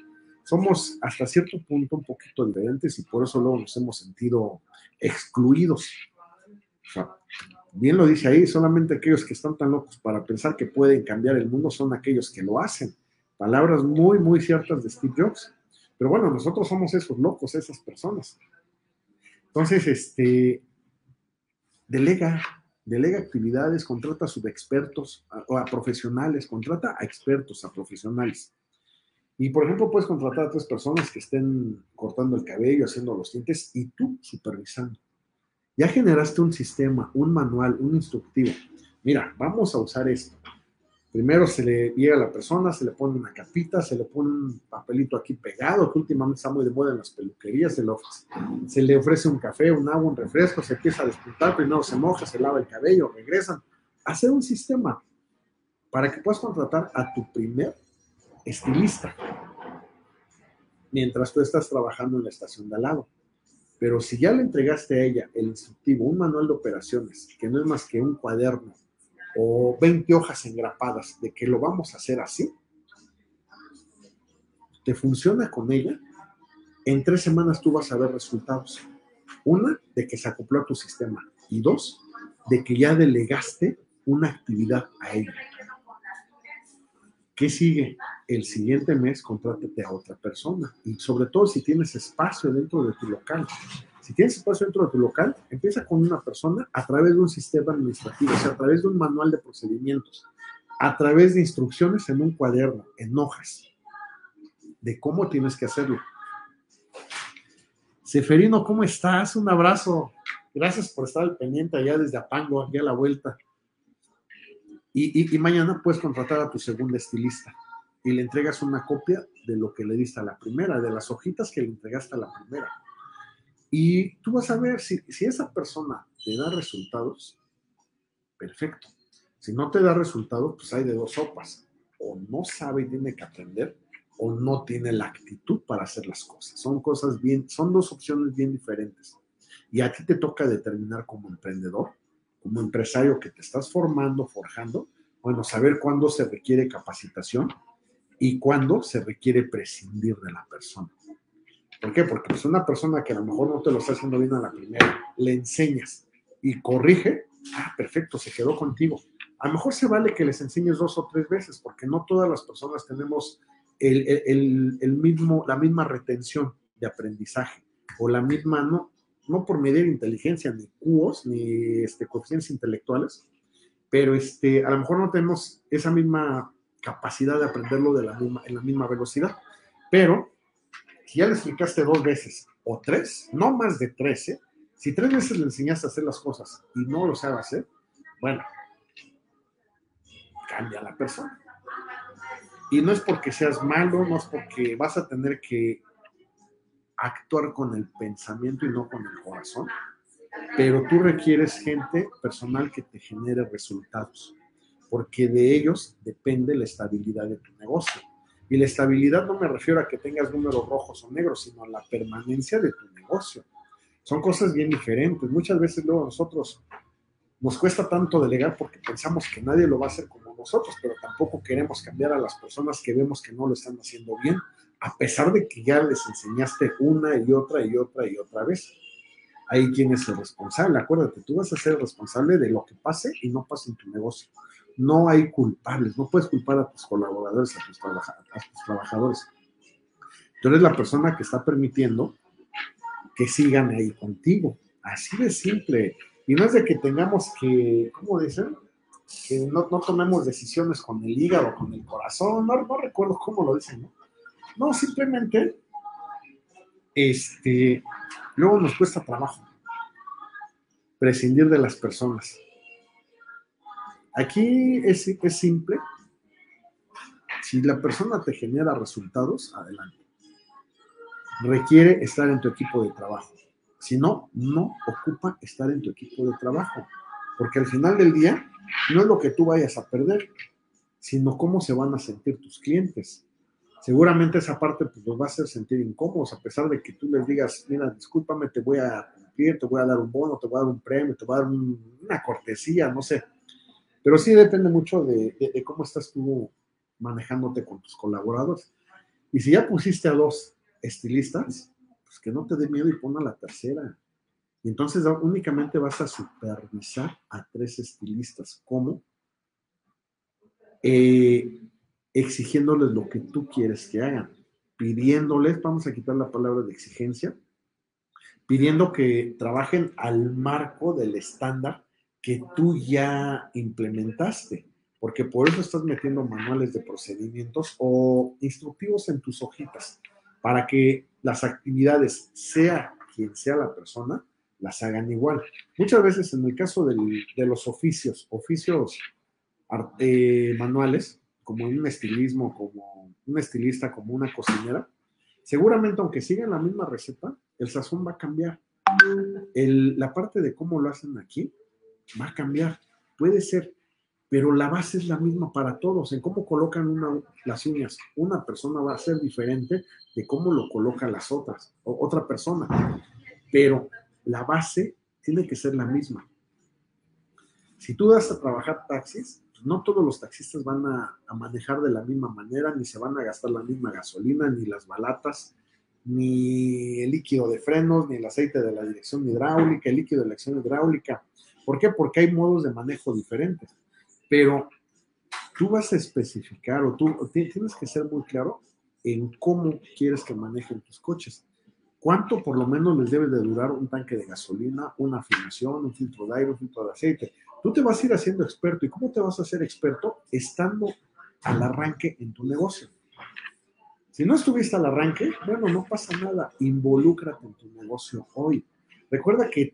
Somos hasta cierto punto un poquito diferentes y por eso luego nos hemos sentido excluidos. Bien lo dice ahí, solamente aquellos que están tan locos para pensar que pueden cambiar el mundo son aquellos que lo hacen. Palabras muy, muy ciertas de Steve Jobs. Pero bueno, nosotros somos esos locos, esas personas. Entonces, este, delega, delega actividades, contrata a subexpertos o a profesionales, contrata a expertos, a profesionales. Y por ejemplo, puedes contratar a tres personas que estén cortando el cabello, haciendo los dientes y tú supervisando. Ya generaste un sistema, un manual, un instructivo. Mira, vamos a usar esto. Primero se le llega a la persona, se le pone una capita, se le pone un papelito aquí pegado, que últimamente está muy de moda en las peluquerías, se le ofrece, se le ofrece un café, un agua, un refresco, se empieza a despuntar, primero se moja, se lava el cabello, regresan. Hacer un sistema para que puedas contratar a tu primer estilista mientras tú estás trabajando en la estación de al lado. Pero si ya le entregaste a ella el instructivo, un manual de operaciones, que no es más que un cuaderno o 20 hojas engrapadas de que lo vamos a hacer así, te funciona con ella, en tres semanas tú vas a ver resultados. Una, de que se acopló a tu sistema. Y dos, de que ya delegaste una actividad a ella. ¿Qué sigue? El siguiente mes contrátate a otra persona. Y sobre todo si tienes espacio dentro de tu local. Si tienes espacio dentro de tu local, empieza con una persona a través de un sistema administrativo, o sea, a través de un manual de procedimientos, a través de instrucciones en un cuaderno, en hojas, de cómo tienes que hacerlo. Seferino, ¿cómo estás? Un abrazo. Gracias por estar al pendiente allá desde Apango, aquí a la vuelta. Y, mañana puedes contratar a tu segunda estilista y le entregas una copia de lo que le diste a la primera, de las hojitas que le entregaste a la primera. Y tú vas a ver si, si esa persona te da resultados, perfecto. Si no te da resultados, pues hay de dos sopas. O no sabe y tiene que aprender, o no tiene la actitud para hacer las cosas. Son cosas bien, son dos opciones bien diferentes. Y a ti te toca determinar como emprendedor, como empresario que te estás formando, forjando, bueno, saber cuándo se requiere capacitación y cuándo se requiere prescindir de la persona. ¿Por qué? Porque pues una persona que a lo mejor no te lo está haciendo bien a la primera, le enseñas y corrige, ah, perfecto, se quedó contigo. A lo mejor se vale que les enseñes dos o tres veces, porque no todas las personas tenemos el- el- el mismo, la misma retención de aprendizaje o la misma, no, no por medir inteligencia, ni QOs, ni este, coeficientes intelectuales, pero este, a lo mejor no tenemos esa misma capacidad de aprenderlo de la misma, en la misma velocidad. Pero si ya le explicaste dos veces o tres, no más de tres, ¿eh? si tres veces le enseñaste a hacer las cosas y no lo sabe hacer, bueno, cambia la persona. Y no es porque seas malo, no es porque vas a tener que actuar con el pensamiento y no con el corazón, pero tú requieres gente personal que te genere resultados, porque de ellos depende la estabilidad de tu negocio. Y la estabilidad no me refiero a que tengas números rojos o negros, sino a la permanencia de tu negocio. Son cosas bien diferentes. Muchas veces luego nosotros nos cuesta tanto delegar porque pensamos que nadie lo va a hacer como nosotros, pero tampoco queremos cambiar a las personas que vemos que no lo están haciendo bien, a pesar de que ya les enseñaste una y otra y otra y otra vez. Ahí quién es el responsable. Acuérdate, tú vas a ser responsable de lo que pase y no pase en tu negocio. No hay culpables, no puedes culpar a tus colaboradores, a tus, trabajadores. Tú eres la persona que está permitiendo que sigan ahí contigo. Así de simple. Y no es de que tengamos que, ¿cómo dicen? Que no, no tomemos decisiones con el hígado, con el corazón, no, no recuerdo cómo lo dicen, ¿no? No, simplemente, este, luego nos cuesta trabajo prescindir de las personas. Aquí es, es simple. Si la persona te genera resultados, adelante. Requiere estar en tu equipo de trabajo. Si no, no ocupa estar en tu equipo de trabajo. Porque al final del día, no es lo que tú vayas a perder, sino cómo se van a sentir tus clientes. Seguramente esa parte pues, los va a hacer sentir incómodos, a pesar de que tú les digas, mira, discúlpame, te voy a cumplir, te voy a dar un bono, te voy a dar un premio, te voy a dar una cortesía, no sé. Pero sí depende mucho de, de, cómo estás tú manejándote con tus colaboradores. Y si ya pusiste a dos estilistas, pues que no te dé miedo y pon a la tercera. Y entonces únicamente vas a supervisar a tres estilistas. ¿Cómo? Eh, exigiéndoles lo que tú quieres que hagan, pidiéndoles, vamos a quitar la palabra de exigencia, pidiendo que trabajen al marco del estándar que tú ya implementaste, porque por eso estás metiendo manuales de procedimientos o instructivos en tus hojitas, para que las actividades, sea quien sea la persona, las hagan igual. Muchas veces en el caso de los oficios, oficios manuales, como un estilismo, como un estilista, como una cocinera, seguramente aunque sigan la misma receta, el sazón va a cambiar. la parte de cómo lo hacen aquí va a cambiar. Puede ser, pero la base es la misma para todos. En cómo colocan las uñas, una persona va a ser diferente de cómo lo colocan las otras, o otra persona. Pero la base tiene que ser la misma. Si tú vas a trabajar taxis, no todos los taxistas van a, manejar de la misma manera, ni se van a gastar la misma gasolina, ni las balatas, ni el líquido de frenos, ni el aceite de la dirección hidráulica, el líquido de la acción hidráulica. ¿Por qué? Porque hay modos de manejo diferentes. Pero tú vas a especificar o tú tienes que ser muy claro en cómo quieres que manejen tus coches. ¿Cuánto por lo menos les debe de durar un tanque de gasolina, una afinación, un filtro de aire, un filtro de aceite? Tú te vas a ir haciendo experto. ¿Y cómo te vas a hacer experto? Estando al arranque en tu negocio. Si no estuviste al arranque, bueno, no pasa nada. Involúcrate en tu negocio hoy. Recuerda que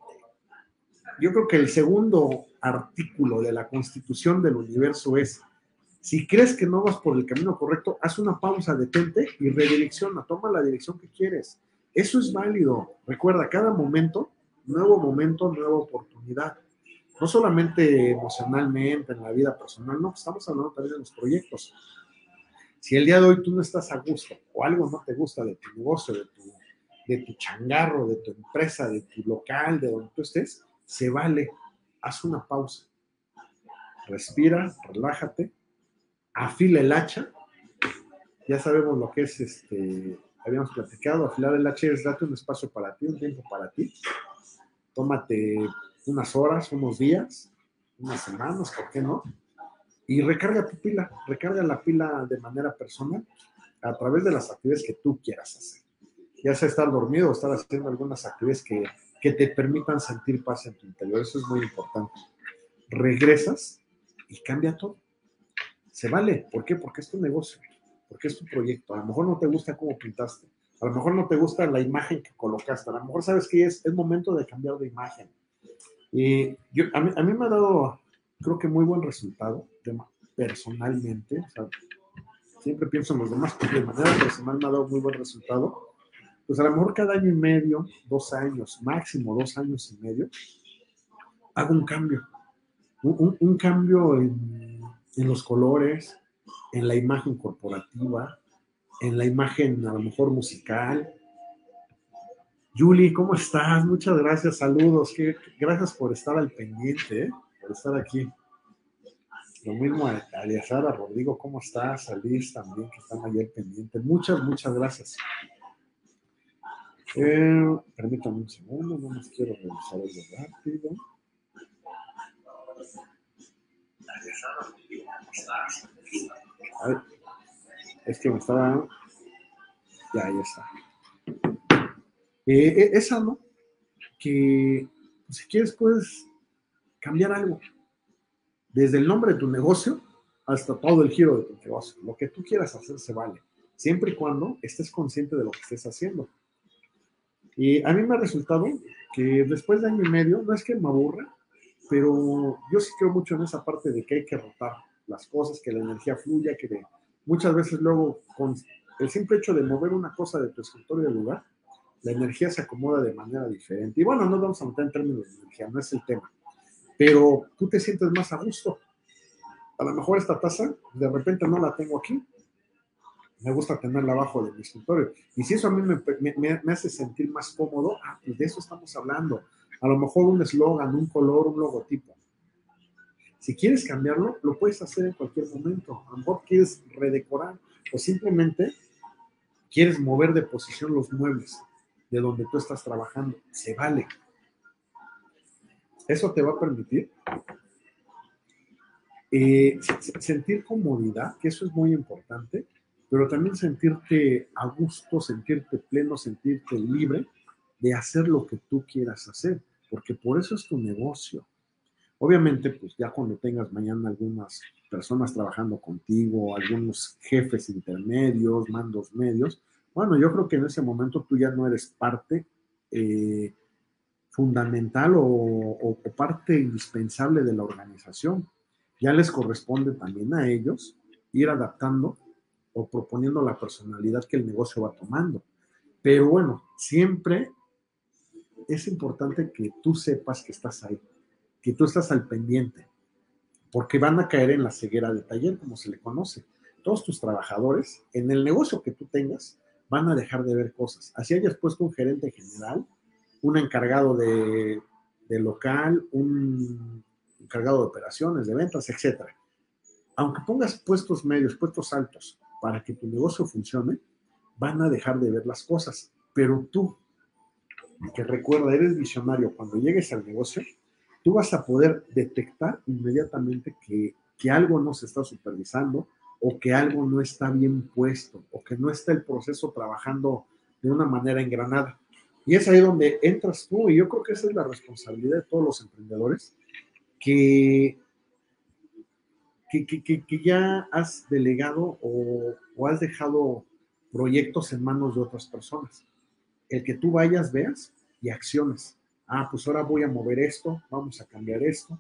yo creo que el segundo artículo de la constitución del universo es, si crees que no vas por el camino correcto, haz una pausa, detente y redirecciona, toma la dirección que quieres. Eso es válido. Recuerda, cada momento, nuevo momento, nueva oportunidad no solamente emocionalmente, en la vida personal, no, estamos hablando también de los proyectos. Si el día de hoy tú no estás a gusto o algo no te gusta de tu negocio, de tu, de tu changarro, de tu empresa, de tu local, de donde tú estés, se vale, haz una pausa. Respira, relájate, afila el hacha. Ya sabemos lo que es este, habíamos platicado, afilar el es date un espacio para ti, un tiempo para ti. Tómate unas horas, unos días, unas semanas, ¿por qué no? Y recarga tu pila, recarga la pila de manera personal a través de las actividades que tú quieras hacer. Ya sea estar dormido o estar haciendo algunas actividades que, que te permitan sentir paz en tu interior. Eso es muy importante. Regresas y cambia todo. Se vale. ¿Por qué? Porque es tu negocio, porque es tu proyecto. A lo mejor no te gusta cómo pintaste, a lo mejor no te gusta la imagen que colocaste, a lo mejor sabes que es, es momento de cambiar de imagen y yo, a, mí, a mí me ha dado, creo que muy buen resultado, personalmente. siempre pienso en los demás, pero de manera personal me ha dado muy buen resultado. Pues a lo mejor cada año y medio, dos años, máximo dos años y medio, hago un cambio. Un, un cambio en, en los colores, en la imagen corporativa, en la imagen a lo mejor musical, Julie, ¿cómo estás? Muchas gracias, saludos. gracias por estar al pendiente, ¿eh? por estar aquí. Lo mismo a Aliazara, Rodrigo, ¿cómo estás? A Liz también, que están al pendiente. Muchas, muchas gracias. Eh, permítame un segundo, no más quiero revisar algo rápido. Es que me estaba. Ya, ya está. Eh, es algo que si quieres puedes cambiar algo. Desde el nombre de tu negocio hasta todo el giro de tu negocio. Lo que tú quieras hacer se vale, siempre y cuando estés consciente de lo que estés haciendo. Y a mí me ha resultado que después de año y medio, no es que me aburra, pero yo sí creo mucho en esa parte de que hay que rotar las cosas, que la energía fluya, que muchas veces luego con el simple hecho de mover una cosa de tu escritorio de lugar, la energía se acomoda de manera diferente. Y bueno, no vamos a meter en términos de energía, no es el tema, pero tú te sientes más a gusto. A lo mejor esta taza de repente no la tengo aquí, me gusta tenerla abajo de mi escritorio. Y si eso a mí me, hace sentir más cómodo, ah, pues de eso estamos hablando. A lo mejor un eslogan, un color, un logotipo. Si quieres cambiarlo, lo puedes hacer en cualquier momento. A lo mejor quieres redecorar o simplemente quieres mover de posición los muebles de donde tú estás trabajando. Se vale. Eso te va a permitir eh, sentir comodidad, que eso es muy importante, pero también sentirte a gusto, sentirte pleno, sentirte libre de hacer lo que tú quieras hacer, porque por eso es tu negocio. Obviamente, pues ya cuando tengas mañana algunas personas trabajando contigo, algunos jefes intermedios, mandos medios, bueno, yo creo que en ese momento tú ya no eres parte eh, fundamental o parte indispensable de la organización ya les corresponde también a ellos ir adaptando o proponiendo la personalidad que el negocio va tomando. Pero bueno, siempre es importante que tú sepas que estás ahí, que tú estás al pendiente, porque van a caer en la ceguera de taller, como se le conoce. Todos tus trabajadores, en el negocio que tú tengas, van a dejar de ver cosas. Así hayas puesto un gerente general, un encargado de, de local, un encargado de operaciones, de ventas, etcétera. Aunque pongas puestos medios, puestos altos para que tu negocio funcione, van a dejar de ver las cosas. Pero tú, que recuerda, eres visionario, cuando llegues al negocio, tú vas a poder detectar inmediatamente que, que algo no se está supervisando o que algo no está bien puesto o que no está el proceso trabajando de una manera engranada. Y es ahí donde entras tú, y yo creo que esa es la responsabilidad de todos los emprendedores, que, que, ya has delegado o, has dejado proyectos en manos de otras personas. El que tú vayas, veas y acciones. Ah, pues ahora voy a mover esto, vamos a cambiar esto.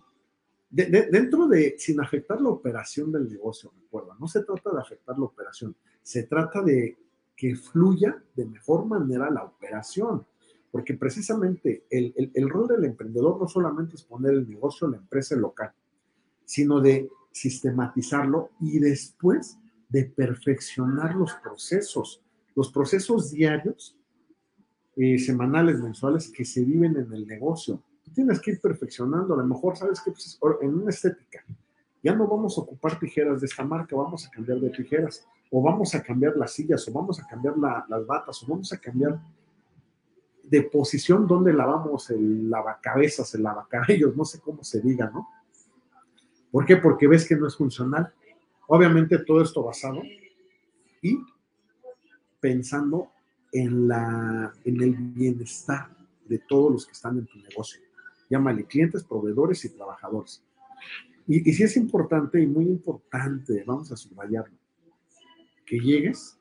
dentro de, sin afectar la operación del negocio, recuerda, no se trata de afectar la operación, se trata de que fluya de mejor manera la operación porque precisamente el, rol del emprendedor no solamente es poner el negocio la empresa local, sino de sistematizarlo y después de perfeccionar los procesos, los procesos diarios, eh, semanales, mensuales que se viven en el negocio. Tienes que ir perfeccionando, a lo mejor sabes que pues, en una estética, ya no vamos a ocupar tijeras de esta marca, vamos a cambiar de tijeras, o vamos a cambiar las sillas, o vamos a cambiar las batas, o vamos a cambiar de posición donde lavamos el lavacabezas, el lavacabellos, no sé cómo se diga, ¿no? ¿Por qué? Porque ves que no es funcional. Obviamente todo esto basado y pensando en, la, en el bienestar de todos los que están en tu negocio. Llámale clientes, proveedores y trabajadores. Y, y es importante y muy importante, vamos a subrayarlo, que llegues,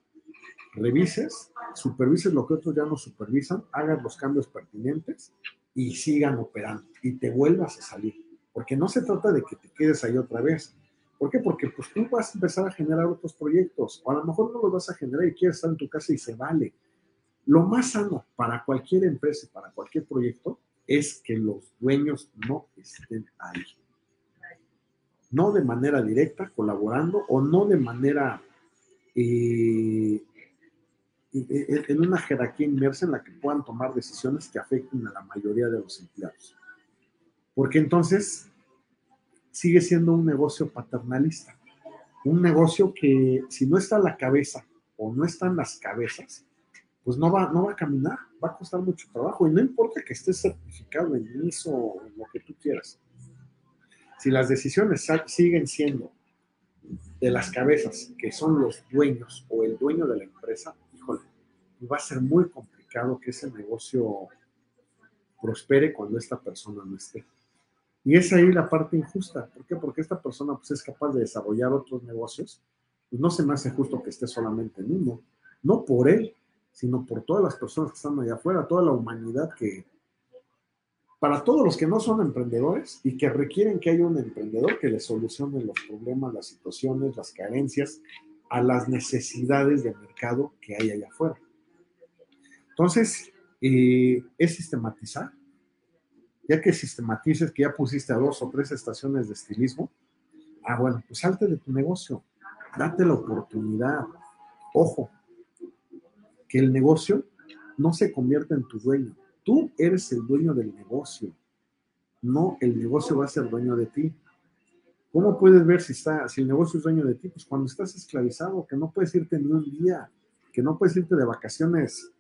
revises supervises lo que otros ya no supervisan, hagas los cambios pertinentes y sigan operando y te vuelvas a salir. Porque no se trata de que te quedes ahí otra vez. ¿Por qué? Porque pues tú vas a empezar a generar otros proyectos o a lo mejor no los vas a generar y quieres estar en tu casa y se vale. Lo más sano para cualquier empresa, para cualquier proyecto, es que los dueños no estén ahí. No de manera directa, colaborando, o no de manera eh, en una jerarquía inmersa en la que puedan tomar decisiones que afecten a la mayoría de los empleados. Porque entonces sigue siendo un negocio paternalista, un negocio que si no está la cabeza o no están las cabezas, pues no va, no va a caminar, va a costar mucho trabajo y no importa que estés certificado en ISO o en lo que tú quieras. Si las decisiones siguen siendo de las cabezas, que son los dueños o el dueño de la empresa, va a ser muy complicado que ese negocio prospere cuando esta persona no esté. Y es ahí la parte injusta. ¿Por qué? Porque esta persona pues, es capaz de desarrollar otros negocios. Pues no se me hace justo que esté solamente en uno. No por él, sino por todas las personas que están allá afuera, toda la humanidad que, para todos los que no son emprendedores y que requieren que haya un emprendedor que les solucione los problemas, las situaciones, las carencias a las necesidades de mercado que hay allá afuera. Entonces, eh, es sistematizar. Ya que sistematices que ya pusiste a dos o tres estaciones de estilismo, ah, bueno, pues salte de tu negocio, date la oportunidad. Ojo, que el negocio no se convierta en tu dueño. Tú eres el dueño del negocio. No, el negocio va a ser dueño de ti. ¿Cómo puedes ver si, está, si el negocio es dueño de ti? Pues cuando estás esclavizado, que no puedes irte ni un día, que no puedes irte de vacaciones,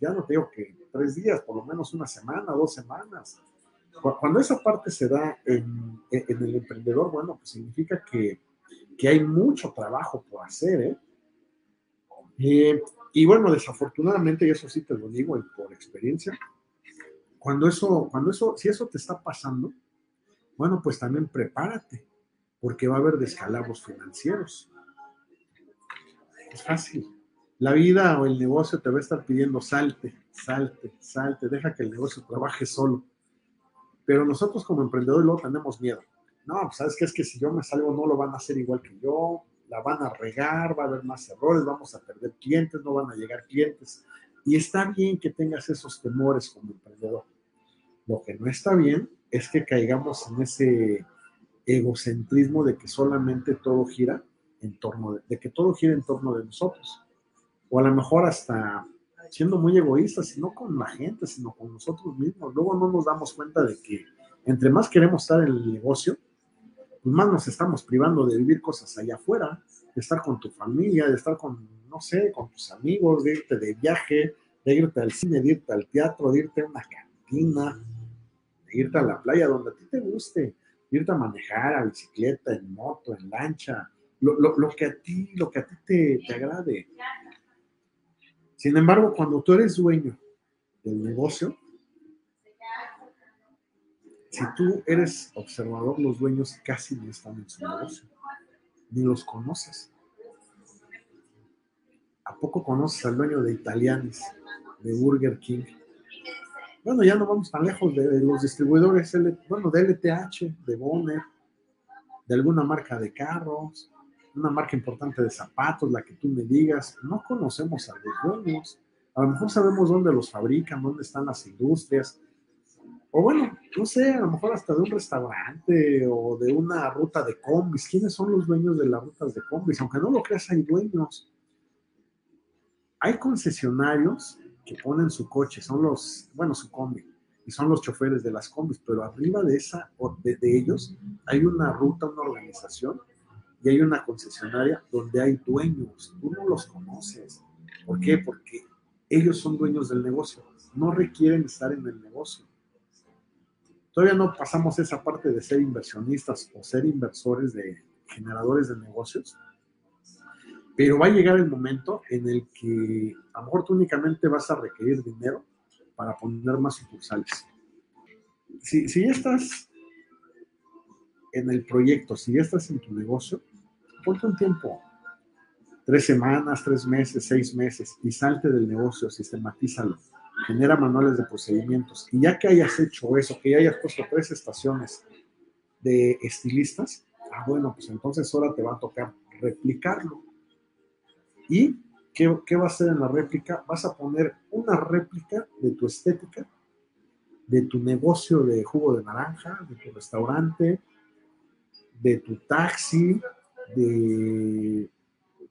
ya no te digo que tres días, por lo menos una semana, dos semanas. Cuando esa parte se da en, el emprendedor, bueno, pues significa que, que, hay mucho trabajo por hacer, ¿eh? ¿Eh? y bueno, desafortunadamente, y eso sí te lo digo por experiencia, cuando eso, cuando eso, si eso te está pasando, bueno, pues también prepárate, porque va a haber descalabros financieros. Es fácil. La vida o el negocio te va a estar pidiendo salte, salte, salte, deja que el negocio trabaje solo. Pero nosotros como emprendedores luego tenemos miedo. No, pues sabes que es que si yo me salgo no lo van a hacer igual que yo, la van a regar, va a haber más errores, vamos a perder clientes, no van a llegar clientes. Y está bien que tengas esos temores como emprendedor. Lo que no está bien es que caigamos en ese egocentrismo de que solamente todo gira en torno de, que todo gira en torno de nosotros. O a lo mejor hasta siendo muy egoístas, y no con la gente, sino con nosotros mismos. Luego no nos damos cuenta de que entre más queremos estar en el negocio, pues más nos estamos privando de vivir cosas allá afuera, de estar con tu familia, de estar con, no sé, con tus amigos, de irte de viaje, de irte al cine, de irte al teatro, de irte a una cantina, irte a la playa donde a ti te guste, irte a manejar a bicicleta, en moto, en lancha, lo, que a ti, lo que a ti te, te agrade. Sin embargo, cuando tú eres dueño del negocio, si tú eres observador, los dueños casi no están en su negocio, ni los conoces. ¿A poco conoces al dueño de Italianis, de Burger King, bueno, ya no vamos tan lejos de, los distribuidores, bueno, de LTH, de Bonner, de alguna marca de carros, una marca importante de zapatos, la que tú me digas. No conocemos a los dueños. A lo mejor sabemos dónde los fabrican, dónde están las industrias. O bueno, no sé, a lo mejor hasta de un restaurante o de una ruta de combis. ¿Quiénes son los dueños de las rutas de combis? Aunque no lo creas, hay dueños. Hay concesionarios que ponen su coche, son los, bueno, su combi, y son los choferes de las combis, pero arriba de esa, de, de ellos, hay una ruta, una organización, y hay una concesionaria donde hay dueños, tú no los conoces. ¿Por qué? Porque ellos son dueños del negocio, no requieren estar en el negocio. Todavía no pasamos esa parte de ser inversionistas o ser inversores de generadores de negocios, pero va a llegar el momento en el que a lo mejor tú únicamente vas a requerir dinero para poner más sucursales. Si, si ya estás en el proyecto, si ya estás en tu negocio, ponte un tiempo, tres semanas, tres meses, seis meses, y salte del negocio, sistematízalo, genera manuales de procedimientos. Y ya que hayas hecho eso, que ya hayas puesto tres estaciones de estilistas, ah, bueno, pues entonces ahora te va a tocar replicarlo ¿Y qué, va a hacer en la réplica? Vas a poner una réplica de tu estética, de tu negocio de jugo de naranja, de tu restaurante, de tu taxi, de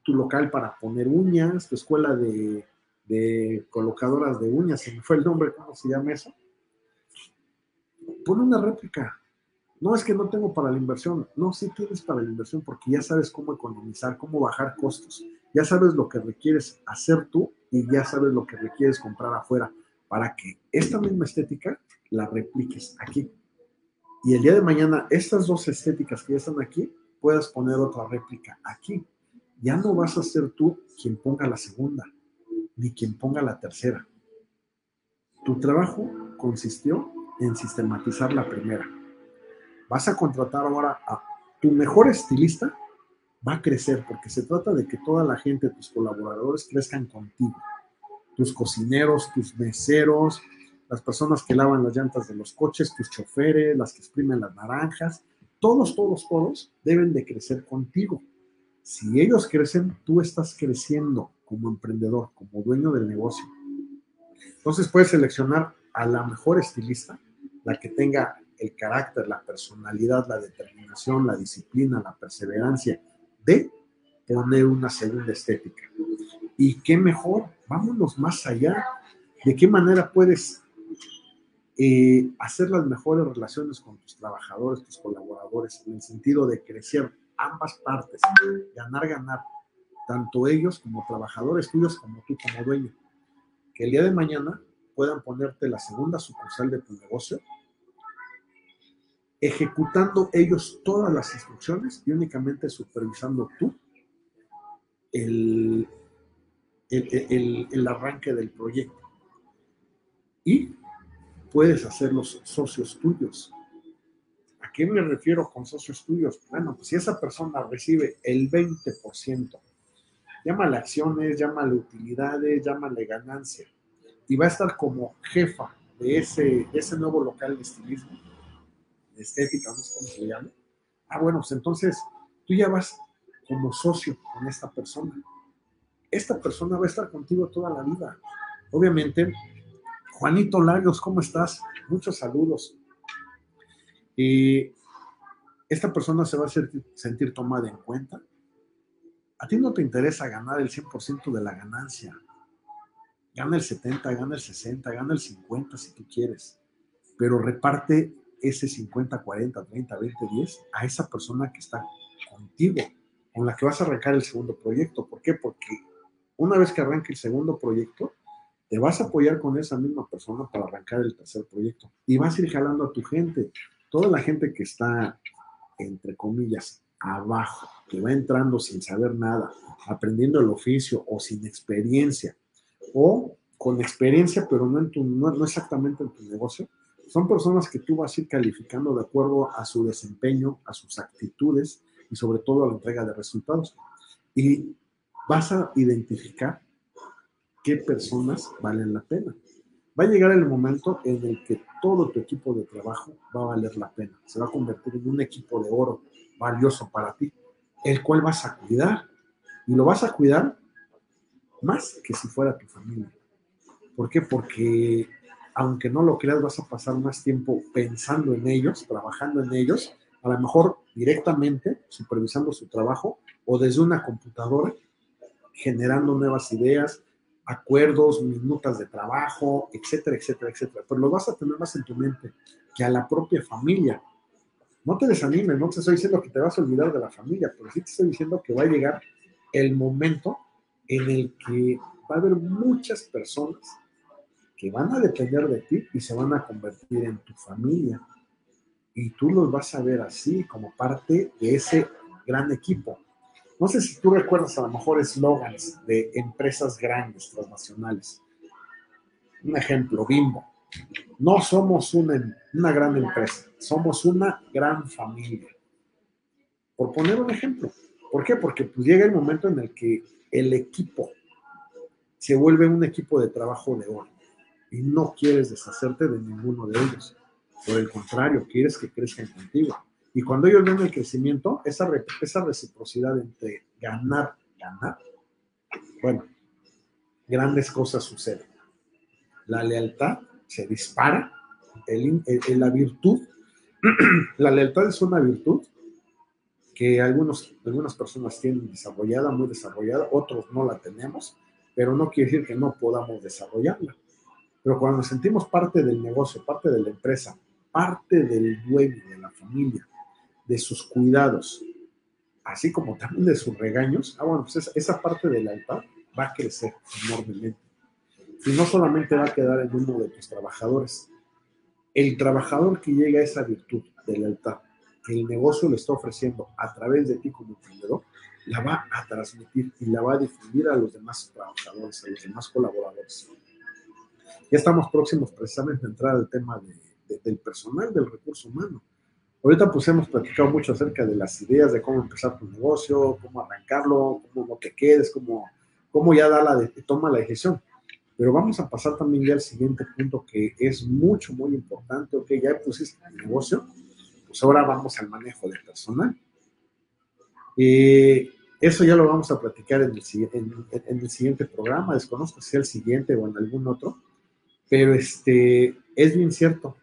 tu local para poner uñas, tu escuela de, de colocadoras de uñas, se me fue el nombre, ¿cómo se llama eso? Pon una réplica. No es que no tengo para la inversión, no, sí tienes para la inversión porque ya sabes cómo economizar, cómo bajar costos ya sabes lo que requieres hacer tú y ya sabes lo que requieres comprar afuera para que esta misma estética la repliques aquí. Y el día de mañana, estas dos estéticas que ya están aquí, puedas poner otra réplica aquí. Ya no vas a ser tú quien ponga la segunda, ni quien ponga la tercera. Tu trabajo consistió en sistematizar la primera. Vas a contratar ahora a tu mejor estilista va a crecer porque se trata de que toda la gente, tus colaboradores crezcan contigo. Tus cocineros, tus meseros, las personas que lavan las llantas de los coches, tus choferes, las que exprimen las naranjas, todos, todos, todos deben de crecer contigo. Si ellos crecen, tú estás creciendo como emprendedor, como dueño del negocio. Entonces puedes seleccionar a la mejor estilista, la que tenga el carácter, la personalidad, la determinación, la disciplina, la perseverancia, de poner una segunda estética. Y qué mejor, vámonos más allá. ¿De qué manera puedes eh, hacer las mejores relaciones con tus trabajadores, tus colaboradores, en el sentido de crecer ambas partes, ganar, ganar, tanto ellos como trabajadores tuyos, como tú como dueño? Que el día de mañana puedan ponerte la segunda sucursal de tu negocio, ejecutando ellos todas las instrucciones y únicamente supervisando tú el, el, el, arranque del proyecto. Y puedes hacerlos socios tuyos. ¿A qué me refiero con socios tuyos? Bueno, pues si esa persona recibe el 20%, llámale acciones, llámale utilidades, llámale ganancia, y va a estar como jefa de ese, ese nuevo local de estilismo, de estética, no sé cómo se llama. Ah, bueno, pues entonces tú ya vas como socio con esta persona. Esta persona va a estar contigo toda la vida. Obviamente, Juanito Larios, ¿cómo estás? Muchos saludos. Y esta persona se va a sentir tomada en cuenta. A ti no te interesa ganar el 100% de la ganancia. Gana el 70, gana el 60, gana el 50 si tú quieres. Pero reparte ese 50, 40, 30, 20, 10 a esa persona que está contigo con la que vas a arrancar el segundo proyecto. ¿Por qué? Porque una vez que arranque el segundo proyecto, te vas a apoyar con esa misma persona para arrancar el tercer proyecto. Y vas a ir jalando a tu gente. Toda la gente que está, entre comillas, abajo, que va entrando sin saber nada, aprendiendo el oficio o sin experiencia, o con experiencia, pero no, en tu, no, exactamente en tu negocio, son personas que tú vas a ir calificando de acuerdo a su desempeño, a sus actitudes, y sobre todo a la entrega de resultados. Y vas a identificar qué personas valen la pena. Va a llegar el momento en el que todo tu equipo de trabajo va a valer la pena. Se va a convertir en un equipo de oro valioso para ti, el cual vas a cuidar. Y lo vas a cuidar más que si fuera tu familia. ¿Por qué? Porque aunque no lo creas, vas a pasar más tiempo pensando en ellos, trabajando en ellos, a lo mejor directamente supervisando su trabajo o desde una computadora generando nuevas ideas, acuerdos, minutas de trabajo, etcétera, etcétera, etcétera. Pero lo vas a tener más en tu mente que a la propia familia. No te desanimes, no te estoy diciendo que te vas a olvidar de la familia, pero sí te estoy diciendo que va a llegar el momento en el que va a haber muchas personas que van a depender de ti y se van a convertir en tu familia y tú los vas a ver así, como parte de ese gran equipo. No sé si tú recuerdas a lo mejor eslogans de empresas grandes, transnacionales. Un ejemplo, Bimbo. No somos una, una gran empresa, somos una gran familia. Por poner un ejemplo. ¿Por qué? Porque pues llega el momento en el que el equipo se vuelve un equipo de trabajo de oro y no quieres deshacerte de ninguno de ellos. Por el contrario, quieres que crezcan contigo. Y cuando ellos ven el crecimiento, esa, esa reciprocidad entre ganar, ganar, bueno, grandes cosas suceden. La lealtad se dispara, el, la virtud, la lealtad es una virtud que algunos, algunas personas tienen desarrollada, muy desarrollada, otros no la tenemos, pero no quiere decir que no podamos desarrollarla. Pero cuando nos sentimos parte del negocio, parte de la empresa, parte del dueño, de la familia, de sus cuidados, así como también de sus regaños, ah, bueno, pues esa, parte del altar va a crecer enormemente. Y no solamente va a quedar en uno de tus trabajadores, el trabajador que llega a esa virtud del altar, que el negocio le está ofreciendo a través de ti como emprendedor, la va a transmitir y la va a difundir a los demás trabajadores, a los demás colaboradores. Ya estamos próximos precisamente a entrar al tema de del personal, del recurso humano. Ahorita pues hemos platicado mucho acerca de las ideas de cómo empezar tu negocio, cómo arrancarlo, cómo no te quedes, cómo, cómo ya da la toma la decisión. Pero vamos a pasar también ya al siguiente punto que es mucho, muy importante. Ok, ya pusiste el negocio, pues ahora vamos al manejo del personal. Eh, eso ya lo vamos a platicar en el, en, en el siguiente programa. Desconozco si sea el siguiente o en algún otro. Pero este, es bien cierto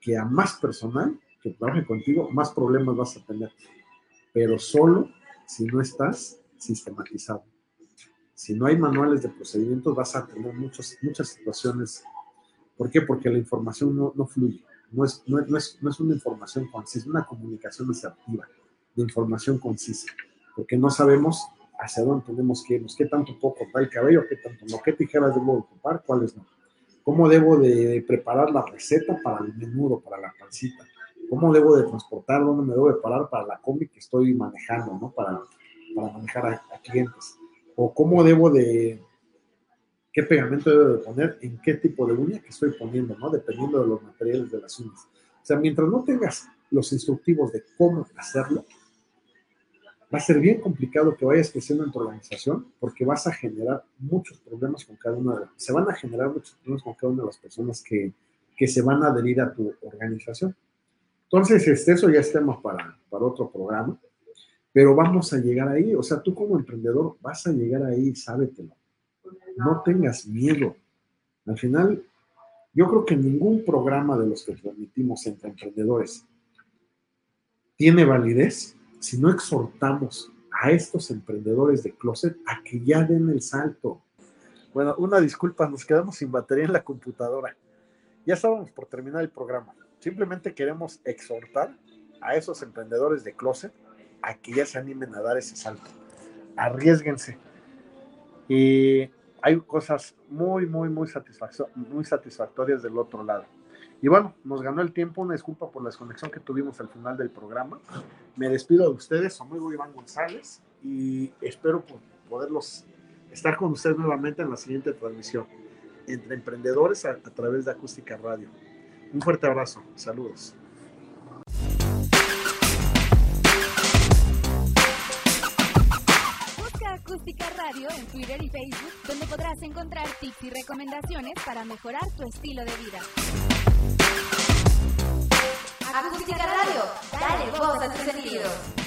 que a más personal que trabaje contigo, más problemas vas a tener. Pero solo si no estás sistematizado. Si no hay manuales de procedimientos, vas a tener muchas, muchas situaciones. ¿Por qué? Porque la información no, no fluye. No es, no, es, no es una información concisa, es una comunicación asertiva de información concisa. Porque no sabemos hacia dónde tenemos que irnos, qué tanto puedo cortar el cabello, qué tanto no, qué tijeras debo ocupar, cuáles no. ¿Cómo debo de preparar la receta para el menudo, para la pancita? ¿Cómo debo de transportar? ¿Dónde me debo de parar para la combi que estoy manejando, ¿no? Para, para manejar a, clientes. O cómo debo de, qué pegamento debo de poner en qué tipo de uña que estoy poniendo, ¿no? Dependiendo de los materiales de las uñas. O sea, mientras no tengas los instructivos de cómo hacerlo, va a ser bien complicado que vayas creciendo en tu organización porque vas a generar muchos problemas con cada una de se van a generar muchos problemas con cada una de las personas que, que se van a adherir a tu organización. Entonces, este, eso ya estemos para, para otro programa, pero vamos a llegar ahí. O sea, tú como emprendedor vas a llegar ahí, sábetelo. No tengas miedo. Al final, yo creo que ningún programa de los que transmitimos entre emprendedores tiene validez si no exhortamos a estos emprendedores de closet a que ya den el salto. Bueno, una disculpa, nos quedamos sin batería en la computadora. Ya estábamos por terminar el programa. Simplemente queremos exhortar a esos emprendedores de closet a que ya se animen a dar ese salto. Arriesguense. Y hay cosas muy, muy, muy, muy satisfactorias del otro lado. Y bueno, nos ganó el tiempo. Una disculpa por la desconexión que tuvimos al final del programa. Me despido de ustedes, su amigo Iván González, y espero poderlos estar con ustedes nuevamente en la siguiente transmisión entre emprendedores a través de Acústica Radio. Un fuerte abrazo. Saludos. Busca Acústica Radio en Twitter y Facebook, donde podrás encontrar tips y recomendaciones para mejorar tu estilo de vida. Acústica Radio, dale voz a tus sentidos.